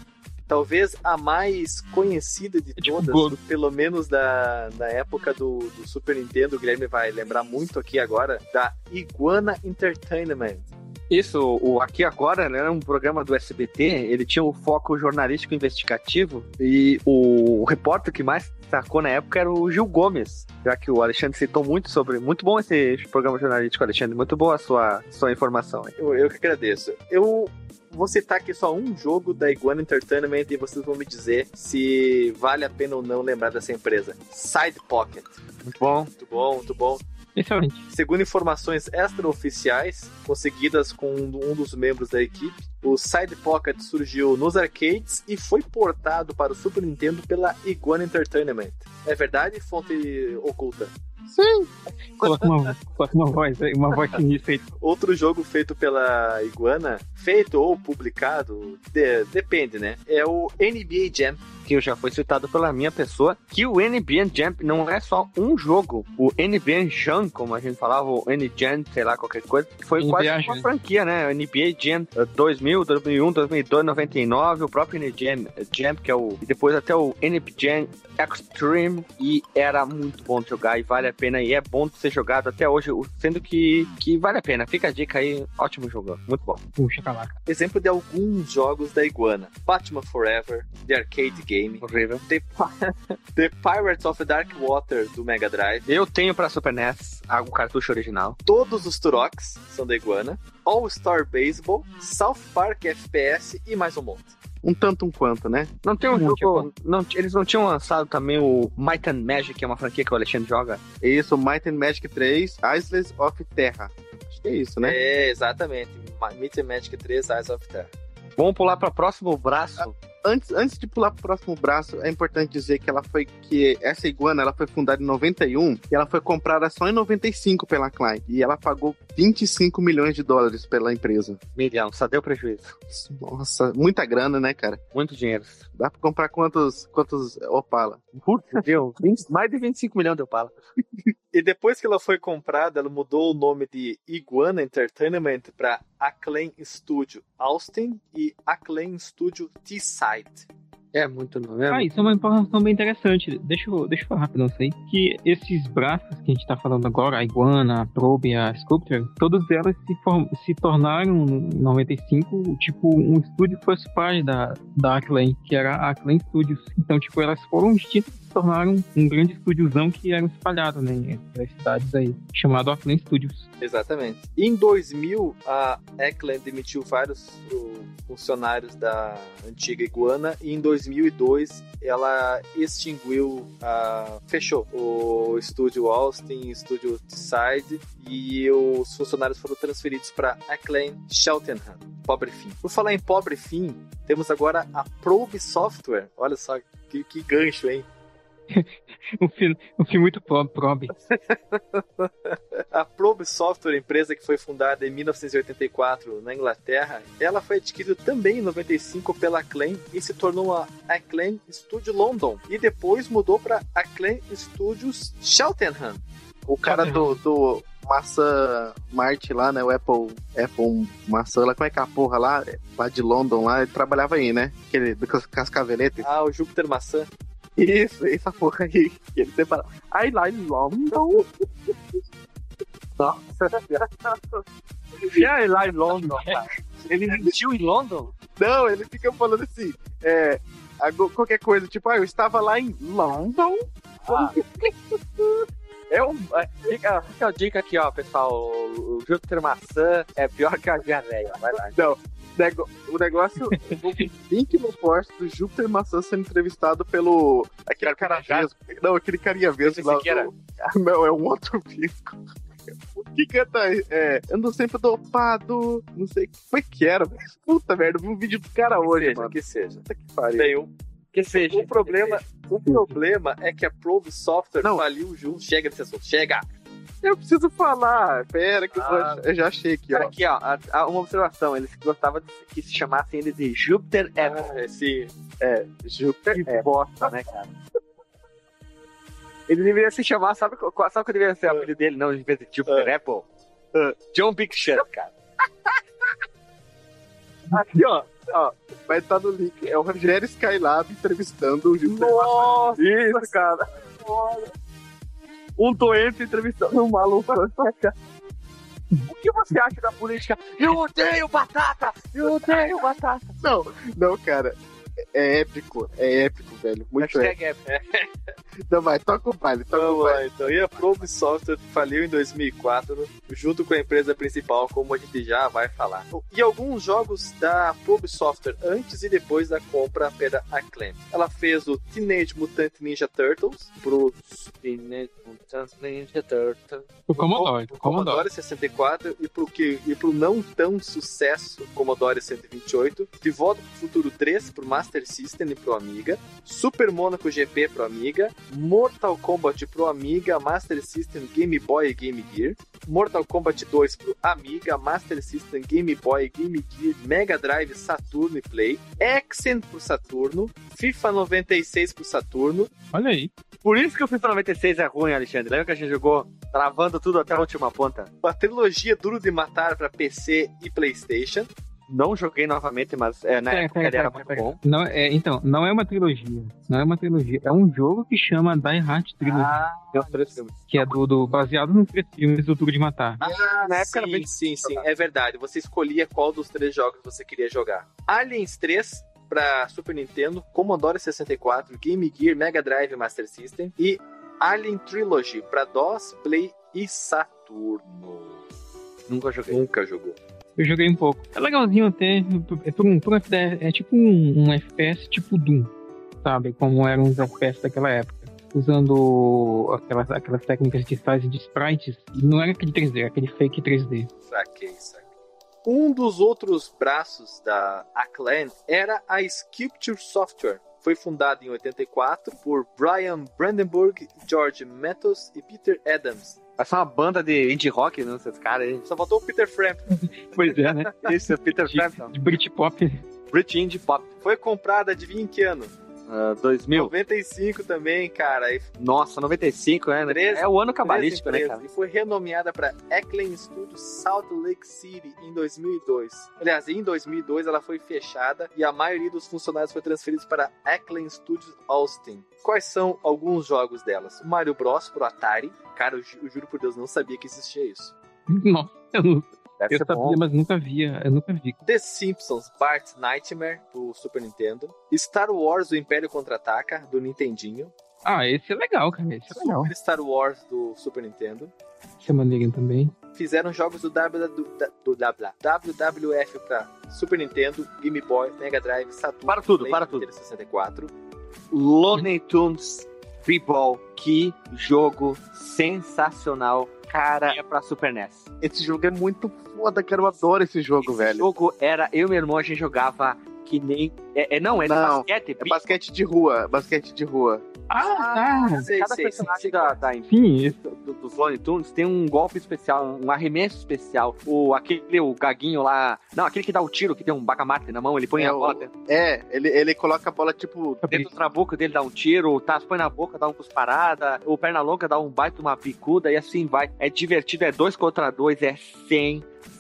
Talvez a mais conhecida de tipo todas, pelo menos da, da época do, do Super Nintendo, o Guilherme vai lembrar muito aqui agora, da Iguana Entertainment. Isso, o Aqui Agora né, era um programa do SBT, ele tinha o foco jornalístico investigativo e o, repórter que mais destacou na época era o Gil Gomes, já que o Alexandre citou muito sobre. Muito bom esse programa jornalístico, Alexandre, muito boa a sua, sua informação. Eu, eu que agradeço. Eu vou citar aqui só um jogo da Iguana Entertainment e vocês vão me dizer se vale a pena ou não lembrar dessa empresa. Side Pocket. Muito bom. Muito bom, muito bom. Excelente. Segundo informações extraoficiais conseguidas com um dos membros da equipe, o Side Pocket surgiu nos arcades e foi portado para o Super Nintendo pela Iguana Entertainment. É verdade, fonte oculta? Coloca uma, coloca uma voz, aí, uma voz sinistra aí. Outro jogo feito pela Iguana, feito ou publicado, de- depende, né? É o NBA Jam. Que já foi citado pela minha pessoa, que o NBA Jam não é só um jogo. O NBA Jam, como a gente falava, o NBA, sei lá, qualquer coisa, foi NBA quase Jam. uma franquia, né? O NBA Jam eh, 2000, 2001, 2002, 99, o próprio NBA Jam, Jam, que é o. E depois até o NBA Jam Extreme. E era muito bom de jogar e vale a pena. E é bom de ser jogado até hoje, o- sendo que, que vale a pena. Fica a dica aí, ótimo jogo, muito bom. Puxa, calaca. Exemplo de alguns jogos da Iguana: Batman Forever, The Arcade Game, Horrível. The, The Pirates of Dark Water do Mega Drive, Eu tenho pra Super NES o cartucho original. todos os Turoks são da Iguana, All Star Baseball, South Park FPS e mais um monte. Um tanto um quanto, né? Não tem um Não, jogo. Não, eles não tinham lançado também o Might and Magic, que é uma franquia que o Alexandre joga? Isso, Might and Magic 3, Isles of Terra. Acho que é isso, né? É, exatamente. Meet and Magic 3, Eyes of Terror. Vamos pular para o próximo braço. Antes, antes de pular pro próximo braço, é importante dizer que ela foi que essa iguana ela foi fundada em 91 e ela foi comprada só em 95 pela Klein e ela pagou 25 milhões de dólares pela empresa. Milhão, só deu prejuízo. Nossa, muita grana, né, cara? Muito dinheiro. Dá pra comprar quantos quantos Opala? Puta, deu 20 mais de 25 milhões deu pala. E depois que ela foi comprada, ela mudou o nome de Iguana Entertainment para Acclaim Studio Austin e Acclaim Studio T-Side. É muito nome. Ah, É, isso é uma informação bem interessante. Deixa eu, deixa eu falar rapidão isso aí. Que esses braços que a gente tá falando agora, a Iguana, a Probe a Sculptor, todas elas se, form- se tornaram, em 95, tipo, um estúdio first party da, da Acclaim, que era a Acclaim Studios. Então, tipo, elas foram distintas e se tornaram um grande estúdiozão que era espalhado, né, entre as cidades aí, chamado Acclaim Studios. Exatamente. Em 2000, a Acclaim demitiu vários funcionários da antiga Iguana e em 2002 ela extinguiu, a, fechou o estúdio Austin, estúdio T-Side e os funcionários foram transferidos para Acclaim Cheltenham, pobre fim. Por falar em pobre fim, temos agora a Probe Software. Olha só que, que gancho, hein? Um filme, um filme muito probe. probe. A Probe Software, empresa que foi fundada em 1984 na Inglaterra, ela foi adquirida também em 95 pela Acclaim e se tornou a Acclaim Studio London e depois mudou para Acclaim Studios Cheltenham. O cara do, do maçã Marte lá, né? O Apple, Apple maçã lá, como é que é a porra lá? Lá de London lá, ele trabalhava aí, né? Aquele do cas- cascaveletes. Ah, o Júpiter Maçã. Isso, essa porra aí. E ele separava. Ai, lá em London. Nossa, já lá em London, cara. Ele mentiu em London? Não, ele fica falando assim, é, qualquer coisa, tipo, ah, eu estava lá em London. É um. é, Fica, fica a dica aqui, ó, pessoal. O, o Júpiter maçã é pior que a diarreia. Vai lá. Nego- o negócio, o link no post do Júpiter Maçã sendo entrevistado pelo. Aquele cara vesgo. Não, aquele carinha vesgo Esse lá. Siqueira. do- Ah, Não, é um outro vesgo. que canta é, ando sempre dopado, não sei como é que era, velho. Puta merda, eu vi um vídeo do cara Que hoje, seja, mano. que seja. Puta que pariu. Bem, o, Que seja. o problema, o problema é que a Probe Software Não. faliu junto. Chega desse assunto, chega! Eu preciso falar, pera que Ah. eu já achei aqui, ó. Aqui, ó, uma observação. Eles gostavam de, que se chamassem ele de Júpiter Apple. É, sim. Júpiter Que bosta, né, cara? Ele deveria se chamar, sabe qual, sabe qual deveria ser o apelido dele? Não, em vez de Júpiter Apple? Ah. John Big Shut, cara. Aqui, ó. ó vai estar no link. É o Rogério Skylab entrevistando o Júpiter. Nossa, isso, cara. Um doente entrevistando um maluco. O que você acha da política? Eu odeio batata! Eu odeio batata! Não, não, cara. É épico, é épico, velho. Muito épico. É. Não, vai, toca o baile, toca o Vamos baile. lá, então. E a Probe Software faliu em 2004, junto com a empresa principal, como a gente já vai falar. E alguns jogos da Probe Software antes e depois da compra pela Acclaim. Ela fez o Teenage Mutant Ninja Turtles pro Teenage Mutant Ninja Turtle. O Commodore. pro O Commodore. Commodore 64 e pro, que, e pro não tão sucesso Commodore 128. De Volta pro Futuro 3 pro Master System e pro Amiga. Super Monaco GP pro Amiga. Mortal Kombat pro Amiga, Master System, Game Boy e Game Gear. Mortal Kombat 2 pro Amiga, Master System, Game Boy, Game Gear, Mega Drive, Saturno e Play. Exen pro Saturno. FIFA 96 pro Saturno. Olha aí. Por isso que o FIFA 96 é ruim, Alexandre. Lembra que a gente jogou travando tudo até a última ponta? Uma trilogia Duro de Matar pra PC e PlayStation. Não joguei novamente, mas é, na Pera, época pera, ele era pera, muito pera. bom. Não, é, então, não é uma trilogia. Não é uma trilogia. É um jogo que chama Die Hard Trilogy, Ah, tem os três filmes. que é do, do- baseado nos três filmes do Duro de Matar. Ah, na época era sim, bem sim, sim, é verdade. Você escolhia qual dos três jogos você queria jogar. Aliens 3 para Super Nintendo, Commodore 64, Game Gear, Mega Drive Master System e Alien Trilogy para DOS, Play e Saturno. Nunca joguei. Nunca jogou. Eu joguei um pouco. É legalzinho até. É, por um, por um é tipo um, um FPS tipo Doom, sabe? Como eram os FPS daquela época. Usando aquelas, aquelas técnicas de size de sprites. Não era aquele 3D, era aquele fake 3D. Saquei, saquei. Um dos outros braços da Acclaim era a Sculpture Software. Foi fundada em 84 por Brian Brandenburg, George Matos e Peter Adams. Vai ser uma banda de indie rock, não? Esses caras aí. Só faltou o Peter Frampton. Pois é, né? Isso, é Peter Frampton. De Britpop. Brit Indie Pop. Foi comprada, adivinha em que ano? Ah, 2000. 95 também, cara. E Nossa, 95, é, né? Treze- é o ano cabalístico, né, empresas. cara? E foi renomeada para Acclaim Studios Salt Lake City em 2002. Aliás, em 2002 ela foi fechada e a maioria dos funcionários foi transferidos para Acclaim Studios Austin. Quais são alguns jogos delas? O Mario Bros pro Atari. Cara, eu, ju- eu juro por Deus, não sabia que existia isso. Nossa, eu, não- Deve eu sabia, bom. mas nunca via. Eu nunca vi. The Simpsons Bart's Nightmare do Super Nintendo. Star Wars O Império Contra-Ataca do Nintendinho. Ah, esse é legal, cara. Esse é legal. Super Star Wars do Super Nintendo. Esse é também. fizeram jogos do, w, do, do, W- WWF pra Super Nintendo, Game Boy, Mega Drive, Saturn, Para tudo, Play, para tudo. Nintendo 64. Looney Tunes Freeball. Que jogo sensacional. Cara, é pra Super NES. Esse jogo é muito foda, cara. Eu adoro esse jogo, Esse velho. jogo era. Eu e meu irmão, a gente jogava que nem. É, é- não, é Não, basquete. É basquete de rua, basquete de rua. Ah, tá. sei, Cada sei, personagem sei, da, da Sim, isso. do- dos Looney Tunes tem um golpe especial, um arremesso especial. O, aquele, o gaguinho lá. Não, aquele que dá o tiro, que tem um bacamarte na mão, ele põe É, a bola É, ele, ele coloca a bola tipo. dentro do trabuco dele, dá um tiro, o Taz põe na boca, dá um cusparada, o Pernalonga dá um baita, uma bicuda e assim vai. É divertido, é dois contra dois, é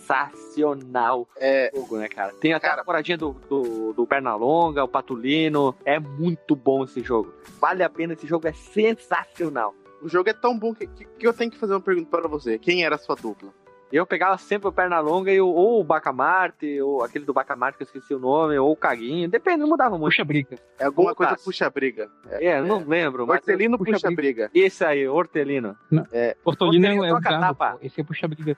sensacional É, o jogo, né, cara? Tem até Cara. a namoradinha do, do, do Pernalonga, o Patulino. É muito bom esse jogo. Vale a pena, esse jogo é sensacional. o jogo é tão bom que, que, que eu tenho que fazer uma pergunta para você. Quem era a sua dupla? Eu pegava sempre o Pernalonga e o, ou o Bacamarte, ou aquele do Bacamarte que eu esqueci o nome, ou o Caguinho. Depende, não mudava muito. Puxa briga. É alguma coisa puxa-briga. É. É, eu não lembro. Mas Hortelino puxa puxa-briga. Esse aí, Hortelino. É, Portolino é o troca brabo, tapa. pô. Esse é puxa briga.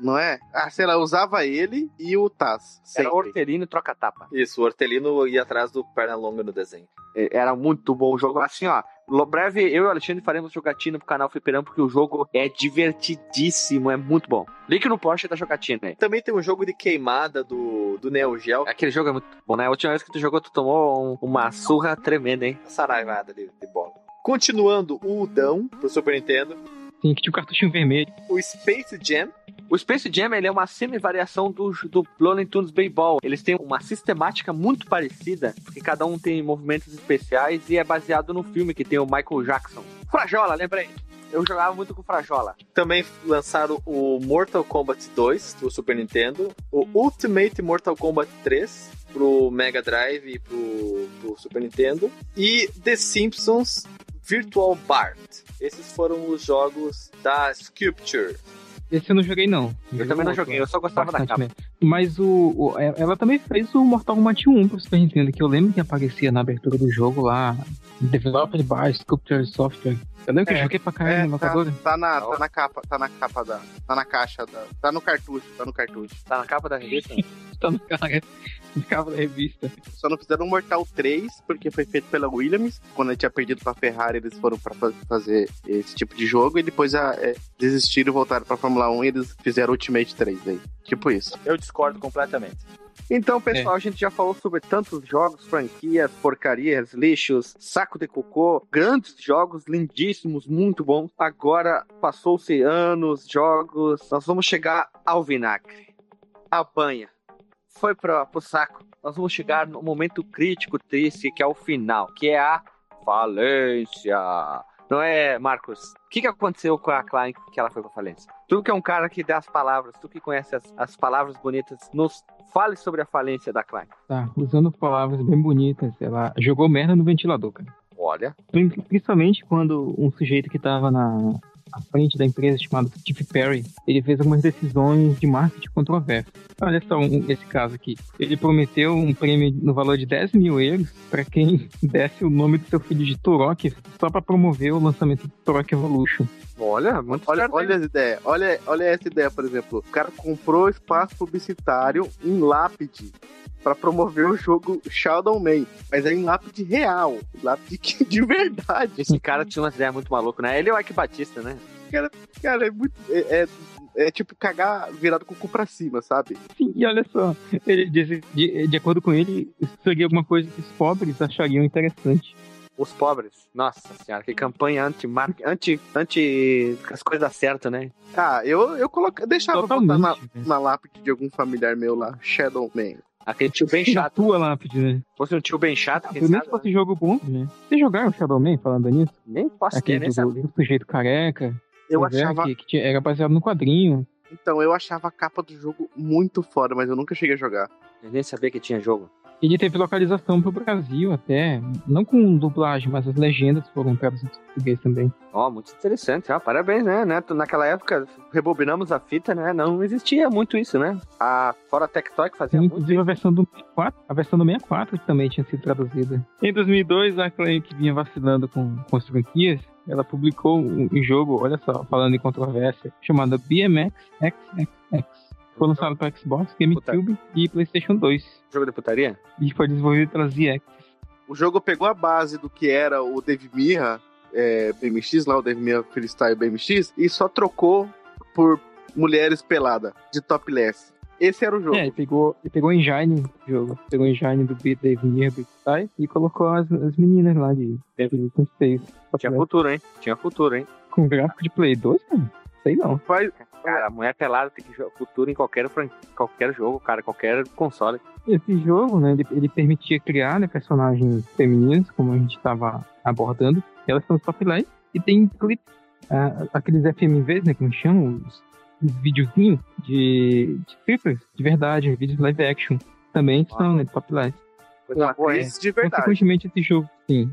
Não é? Ah, sei lá, usava ele e o Taz. Era Sempre. Hortelino e troca-tapa. Isso, o Hortelino ia atrás do Pernalonga no desenho. Era muito bom o jogo. Assim, ó, Breve, eu e o Alexandre faremos jogatina pro canal Fliperama, porque o jogo é divertidíssimo, é muito bom. Link no Porsche da jogatina aí. Também tem um jogo de queimada do, do Neo Geo. Aquele jogo é muito bom, né? A última vez que tu jogou, tu tomou um- uma surra tremenda, hein? Saraivada de, de bola. Continuando o Udão pro Super Nintendo. Sim, que tinha o cartuchinho vermelho. O Space Jam. O Space Jam ele é uma semi-variação do, do Looney Tunes Baseball. Eles têm uma sistemática muito parecida, porque cada um tem movimentos especiais e é baseado no filme que tem o Michael Jackson. Frajola, lembrei. Eu jogava muito com Frajola. Também lançaram o Mortal Kombat 2 pro Super Nintendo. O Ultimate Mortal Kombat 3 pro Mega Drive e pro, pro Super Nintendo. E The Simpsons Virtual Bart. Esses foram os jogos da Sculpture. Esse eu não joguei, não. Eu também não joguei, eu só gostava da bastante capa. mesmo. Mas o, o- é- ela também fez o Mortal Kombat 1 pro Super Nintendo, que eu lembro que aparecia na abertura do jogo lá. Developed by Sculpture Software. Eu lembro que eu É, joguei pra caralho É, na tá, tá na, tá na capa, tá na capa da. Tá na caixa da. Tá no cartucho, tá no cartucho. Tá na capa da revista? Cara, no capa da revista. Só não fizeram um Mortal 3, porque foi feito pela Williams. Quando ele tinha perdido pra Ferrari, eles foram pra fa- fazer esse tipo de jogo. E depois ah, é, desistiram e voltaram pra Fórmula 1 e eles fizeram Ultimate 3 aí. Tipo isso. Eu discordo completamente. Então, pessoal, a gente já falou sobre tantos jogos, franquias, porcarias, lixos, saco de cocô, grandes jogos, lindíssimos, muito bons. Agora, passou-se anos, jogos, nós vamos chegar ao vinagre. A banha. Foi pro, pro saco. Nós vamos chegar no momento crítico, triste, que é o final, que é a falência. Não é, Marcos? O que, que aconteceu com a Klein que ela foi pra falência? Tu que é um cara que dá as palavras, tu que conhece as, as palavras bonitas, nos fale sobre a falência da Klein. Tá, usando palavras bem bonitas, ela jogou merda no ventilador, cara. Olha. Prin- Principalmente quando um sujeito que tava na à frente da empresa chamado Steve Perry, ele fez algumas decisões de marketing controversas. Olha só um- esse caso aqui. Ele prometeu um prêmio no valor de 10 mil euros para quem desse o nome do seu filho de Turok só para promover o lançamento do Turok Evolution. Olha, muito Olha, olha as ideias. Olha, olha essa ideia, por exemplo. O cara comprou espaço publicitário em lápide pra promover o jogo Shadow Man. Mas é em lápide real. Lápide que- de verdade. Esse cara tinha umas ideias muito malucas, né? Ele é o Ike Batista, né? Cara, é muito. É, é- é tipo cagar virado com o cu pra cima, sabe? Sim, e olha só, ele disse, de, de acordo com ele, isso seria alguma coisa que os pobres achariam interessante. Os pobres. Nossa senhora, que campanha anti-marketing, anti, anti as coisas dão certo, né? Ah, eu, eu coloca, deixava botar Totalmente. na, velho. na lápide de algum familiar meu lá, Shadow Man. Aquele tio bem Na chato. tua lápide, né? Se fosse um tio bem chato, quem Pelo menos fosse jogo bom, né? Vocês jogaram o Shadow Man falando nisso? Nem posso ter, Aquele nem do, do sujeito careca. Eu né, achava. Que, que tinha- era baseado no quadrinho. Então, eu achava a capa do jogo muito foda, mas eu nunca cheguei a jogar. Eu nem sabia que tinha jogo. Ele teve localização pro Brasil até. Não com dublagem, mas as legendas foram traduzidas em português também. Ó, muito interessante. Ah, parabéns, né? Naquela época, rebobinamos a fita, né? Não existia muito isso, né? A Fora Tectoy que fazia Tem, muito inclusive a versão do 64, a versão do 64 que também tinha sido traduzida. Em 2002, a Acclaim, que vinha vacilando com, com as franquias, ela publicou um, um jogo, olha só, falando em controvérsia, chamado BMX XXX. Foi lançado para Xbox, GameCube e PlayStation 2. jogo de putaria. E foi desenvolvido pela ZX. O jogo pegou a base do que era o Dave Mirra é, BMX, lá o Dave Mirra Freestyle BMX, e só trocou por mulheres pelada de topless. Esse era o jogo. É, ele pegou, ele pegou o engine do jogo. Pegou o engine do Dave Mirra Beat Style e colocou as, as meninas lá de com seis. Tinha futuro, hein? Tinha futuro, hein? Com gráfico de Play 2, cara? Sei não. Faz, Cara, a mulher pelada tem que jogar futuro em qualquer, qualquer jogo, cara, qualquer console. Esse jogo, né, ele, ele permitia criar né, personagens femininas, como a gente estava abordando. Elas são topless e tem clipes, ah, aqueles FMVs, né, como chamam, os, os videozinhos de, de strippers, de verdade, vídeos live action, também são, né, topless. Coisa boa, hein? atriz de verdade. Consequentemente, esse jogo, sim,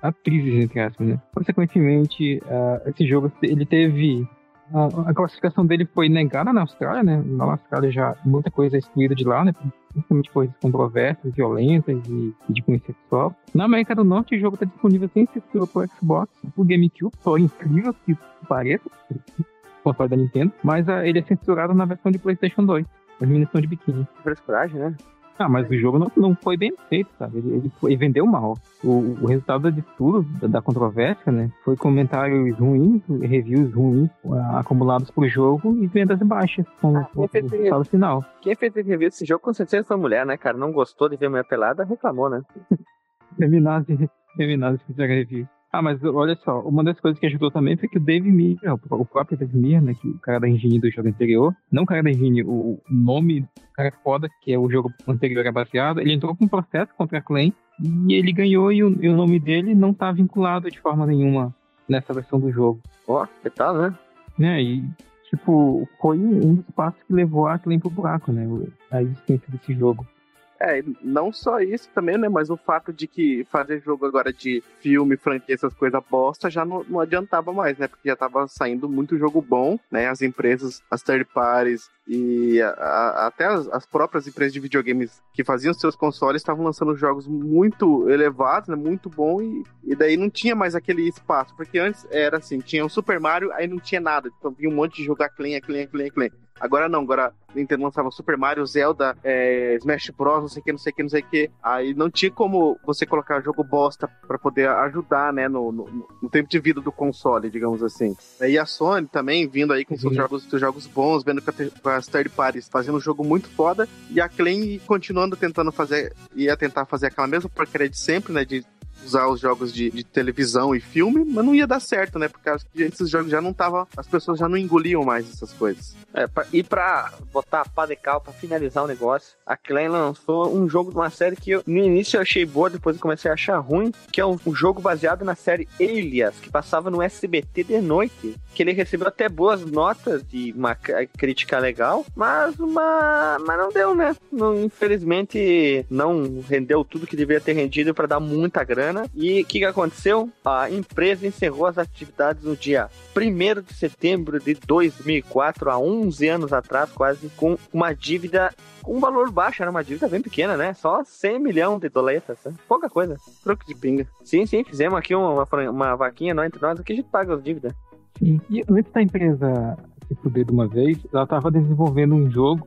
atrizes, entre aspas, né? Consequentemente, ah, esse jogo, ele teve... A, a classificação dele foi negada na Austrália, né? Na Austrália já muita coisa é excluída de lá, né? Principalmente coisas controversas, violentas e, e de cunho sexual. Na América do Norte, o jogo está disponível sem censura pro Xbox, pro GameCube, por incrível que pareça, console da Nintendo, mas ah, ele é censurado na versão de PlayStation 2. As são de biquíni. Que frescuragem, né? Ah, mas o jogo não, não foi bem feito, sabe? Ele, ele, ele vendeu mal. O, o, resultado de tudo, da, da, controvérsia, né? Foi comentários ruins, reviews ruins acumulados pro jogo e vendas baixas com ah, o, o resultado final. Quem fez review desse jogo com certeza foi mulher, né, cara? Não gostou de ver mulher pelada, reclamou, né? Feminazes, feminazes fizeram review. Ah, mas olha só, uma das coisas que ajudou também foi que o Dave Mir, o próprio Dave Mir, né, que o cara da engine do jogo anterior, não o cara da engine, o nome do cara foda, que é o jogo anterior é baseado, ele entrou com um processo contra a Claim e ele ganhou e o, e o nome dele não tá vinculado de forma nenhuma nessa versão do jogo. Ó, oh, que tal, né? Né, e tipo, foi um dos passos que levou a Claim pro buraco, né, a existência desse jogo. É, não só isso também, né? Mas o fato de que fazer jogo agora de filme, franquia, essas coisas bosta, já não, não adiantava mais, né? Porque já tava saindo muito jogo bom, né? As empresas, as third parties e a, a, até as, as, próprias empresas de videogames que faziam seus consoles estavam lançando jogos muito elevados, né? Muito bom e, e daí não tinha mais aquele espaço. Porque antes era assim, tinha o Super Mario, aí não tinha nada. Então vinha um monte de jogar clean, clean, clean, clean. Agora não, agora Nintendo lançava Super Mario, Zelda, é, Smash Bros, não sei o que, não sei o que, não sei o que. Aí não tinha como você colocar jogo bosta para poder ajudar, né, no, no, no, tempo de vida do console, digamos assim. E a Sony também vindo aí com seus jogos, seus jogos bons, vendo com as third parties fazendo um jogo muito foda, e a Clay continuando tentando fazer, ia tentar fazer aquela mesma porcaria de sempre, né, de usar os jogos de, de, televisão e filme, mas não ia dar certo, né? Porque esses jogos já não tava. As pessoas já não engoliam mais essas coisas. É, pra, e pra botar a pá de cal, pra finalizar o negócio, a Klein lançou um jogo de uma série que eu, no início eu achei boa, depois eu comecei a achar ruim, que é um, um jogo baseado na série Elias, que passava no SBT de noite. Que ele recebeu até boas notas e uma crítica legal, mas uma. Mas não deu, né? Não, infelizmente não rendeu tudo que deveria ter rendido para dar muita grana e o que, que aconteceu? A empresa encerrou as atividades no dia 1 de setembro de 2004, há 11 anos atrás, quase, com uma dívida um valor baixo, era uma dívida bem pequena, né? Só 100 milhões de doletas, né? pouca coisa. Troco de pinga. Sim, sim, fizemos aqui uma, uma vaquinha nós, entre nós, aqui a gente paga as dívidas. Sim, e antes da empresa se fuder de uma vez, ela estava desenvolvendo um jogo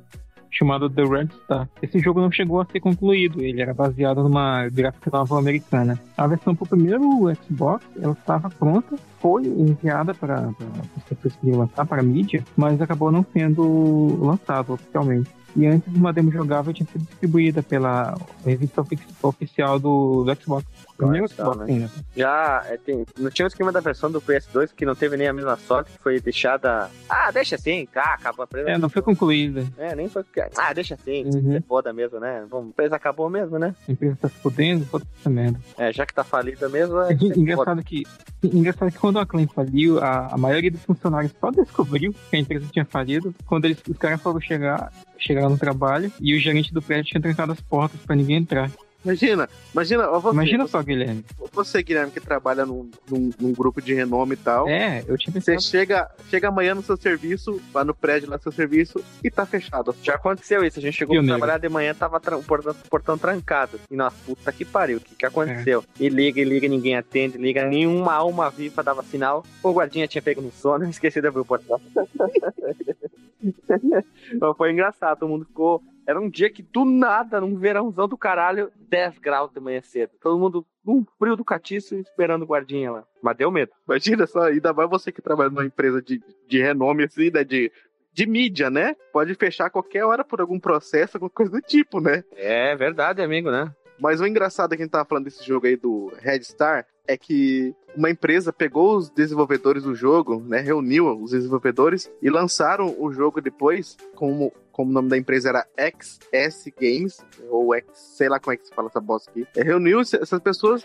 chamado The Red Star. Esse jogo não chegou a ser concluído, ele era baseado numa gráfica novel americana. A versão para o primeiro Xbox, ela estava pronta, foi enviada para as pessoas que iam lançar, para a mídia, mas acabou não sendo lançado oficialmente. E antes uma demo jogável tinha sido distribuída pela revista oficial do, do Xbox. Primeiro Xbox, né? né? Já é, tem, não tinha o esquema da versão do PS2 que não teve nem a mesma sorte, que foi deixada. Ah, deixa assim, cá, acabou a presa. É, não foi concluída. É, nem foi. Ah, deixa assim, uhum. é foda mesmo, né? Bom, a empresa acabou mesmo, né? A empresa tá se fudendo, foda essa merda. É, já que tá falida mesmo. É, engraçado, que, engraçado que quando a Clan faliu, a, a maioria dos funcionários só descobriu que a empresa tinha falido quando eles, os caras foram chegar chegaram no trabalho e o gerente do prédio tinha trancado as portas para ninguém entrar. Imagina, imagina, você, imagina só, Guilherme. Você, Guilherme, que trabalha num, num, num, grupo de renome e tal. É, eu tinha pensado. Você chega, chega amanhã no seu serviço, vai no prédio lá no seu serviço e tá fechado. Já aconteceu isso, a gente chegou pra trabalhar de manhã, tava o portão, portão, trancado. E nossa, puta que pariu, o que que aconteceu? É. E liga, e liga, ninguém atende, liga, nenhuma alma viva dava sinal. O guardinha tinha pego no sono, esqueci de abrir o portão. foi engraçado, todo mundo ficou. Era um dia que do nada, num verãozão do caralho, 10 graus de manhã cedo. Todo mundo um frio do catiço esperando o guardinha lá. Mas deu medo. Imagina só, ainda mais você que trabalha numa empresa de, de renome assim, né? De, de mídia, né? Pode fechar qualquer hora por algum processo, alguma coisa do tipo, né? É verdade, amigo, né? Mas o engraçado é que a gente tava falando desse jogo aí do Red Star é que uma empresa pegou os desenvolvedores do jogo, né, reuniu os desenvolvedores e lançaram o jogo depois, como, como o nome da empresa era XS Games, ou X, sei lá como é que se fala essa bosta aqui. É, reuniu essas pessoas,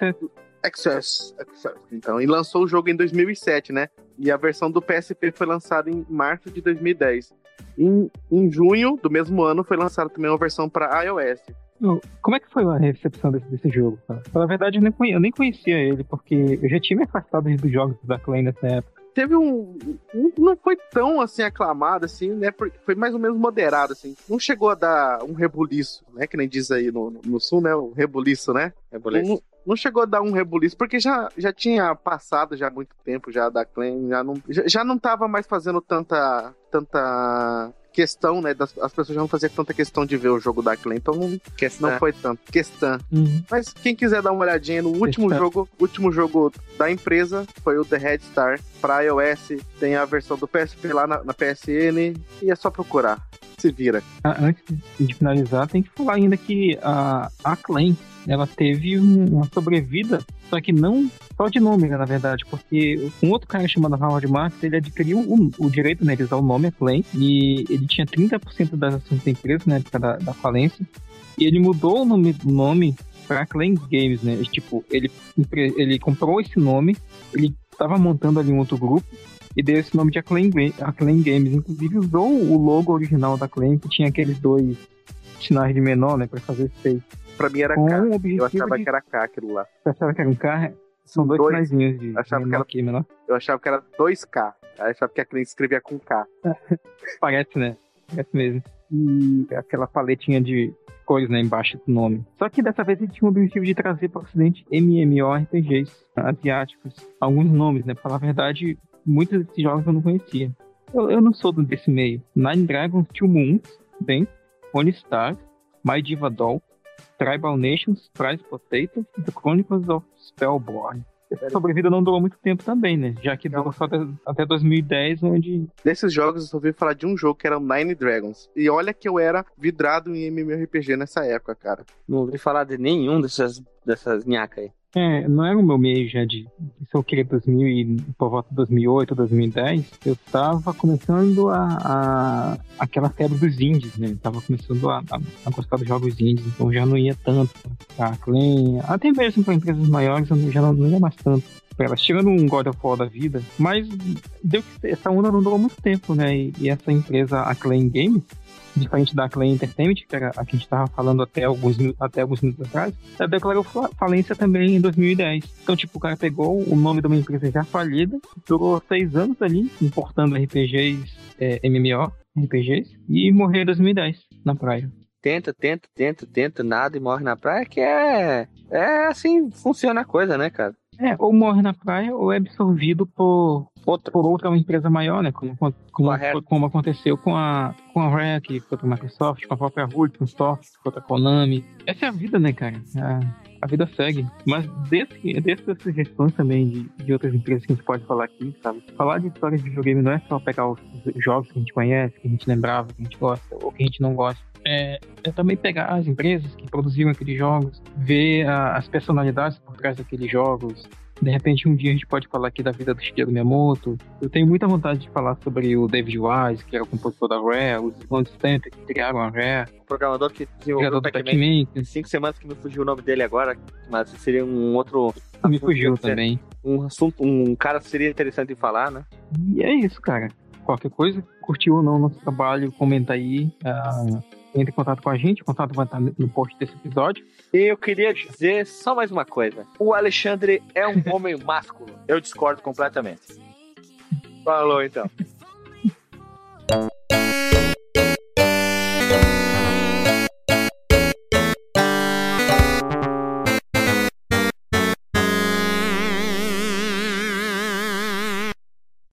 Access, Access, então, e lançou o jogo em 2007, né? E a versão do PSP foi lançada em março de 2010. Em, em junho do mesmo ano foi lançada também uma versão para iOS. Como é que foi a recepção desse, desse jogo? Pela verdade, eu nem, conhecia, eu nem conhecia ele, porque eu já tinha me afastado dos jogos da Clay nessa época. Teve um, um. Não foi tão assim aclamado, assim, né? Foi mais ou menos moderado, assim. Não chegou a dar um rebuliço, né? Que nem diz aí no, no sul, né? O rebuliço, né? Rebuliço. Não, não chegou a dar um rebuliço, porque já, já tinha passado já muito tempo já da Clan, já não, já, já não tava mais fazendo tanta, tanta questão, né? Das, as pessoas já não faziam tanta questão de ver o jogo da Clan, então não, Questão. não foi tanto. Questão. Uhum. Mas quem quiser dar uma olhadinha no último Questão. jogo, último jogo da empresa foi o The Red Star para iOS. Tem a versão do PSP lá na, na PSN e é só procurar. Se vira. Ah, Antes de finalizar, tem que falar ainda que a Acclaim, ela teve um- uma sobrevida, só que não só de nome, né, na verdade, porque um outro cara chamado Howard Marks, ele adquiriu o, o direito né, de usar o nome Acclaim, e ele tinha 30% das ações da empresa época da, da falência, e ele mudou o nome, nome para Acclaim Games, né? Tipo, ele, ele comprou esse nome, ele estava montando ali um outro grupo, e deu esse nome de Acclaim, Acclaim Games. Inclusive usou o logo original da Acclaim, que tinha aqueles dois sinais de menor, né, para fazer face. Pra mim era Com K. Eu achava de... que era K aquilo lá. Você achava que era um carro? São dois, Dois. sinaizinhos de Achava que menor era- que menor. Eu achava que era 2K. Aí eu achava que a cliente escrevia com K. Parece, né? Parece mesmo. E aquela paletinha de cores, né, embaixo do nome. Só que dessa vez ele tinha o objetivo de trazer para o ocidente MMORPGs asiáticos. Alguns nomes, né? Pra falar a verdade, muitos desses jogos eu não conhecia. Eu, eu não sou desse meio. Nine Dragons, Two Moons, bem, Pony Star, My Diva Doll, Tribal Nations, Prize Potato e The Chronicles of Spellborn. Essa sobrevida não durou muito tempo também, né? Já que durou só até, até 2010, onde Desses jogos eu só ouvi falar de um jogo que era o Nine Dragons. E olha que eu era vidrado em MMORPG nessa época, cara. Não ouvi falar de nenhum dessas, dessas nhacas aí. É, não era o meu meio já de. Isso eu queria 2000 e por volta de 2008, 2010. Eu tava começando a. a aquela febre dos indies, né? Eu tava começando a, a, a gostar dos jogos indies, então já não ia tanto pra Clan. Até mesmo pra empresas maiores eu já não, não ia mais tanto pra elas. Tirando um God of War da vida, mas deu que essa onda não durou muito tempo, né? E, e essa empresa, a Clan Games, diferente da Clan Entertainment, que era a que a gente tava falando até alguns, até alguns minutos atrás, ela declarou fa- falência também em 2010. Então, tipo, o cara pegou o nome de uma empresa já falida, durou seis anos ali, importando RPGs, é, MMO, RPGs, e morreu em 2010, na praia. Tenta, tenta, tenta, tenta, nada e morre na praia, que é. É assim funciona a coisa, né, cara? É, ou morre na praia, ou é absorvido por, Outra. por outra empresa maior, né? Como, como, como aconteceu com a, com a Rare, que foi pra Microsoft, com a própria Hudson Soft, que foi pra Konami. Essa é a vida, né, cara? A, a vida segue. Mas desse, dessas sugestões também de, de outras empresas que a gente pode falar aqui, sabe? Falar de histórias de videogame não é só pegar os jogos que a gente conhece, que a gente lembrava, que a gente gosta, ou que a gente não gosta. É, é também pegar as empresas que produziram aqueles jogos, ver a- as personalidades por trás daqueles jogos, de repente, um dia a gente pode falar aqui da vida do Shigeru Miyamoto. Eu tenho muita vontade de falar sobre o David Wise, que era o compositor da Rare, os irmãos Stamper, que criaram a Rare, O programador que desenvolveu o Pac-Man. Cinco semanas que me fugiu o nome dele agora, mas seria um outro. que me fugiu também. Um assunto, um cara seria interessante de falar, né? E é isso, cara. Qualquer coisa, curtiu ou não o nosso trabalho, comenta aí. ah, entre em contato com a gente, o contato vai estar no post desse episódio. E eu queria dizer só mais uma coisa. O Alexandre é um homem másculo. Eu discordo completamente. Falou então.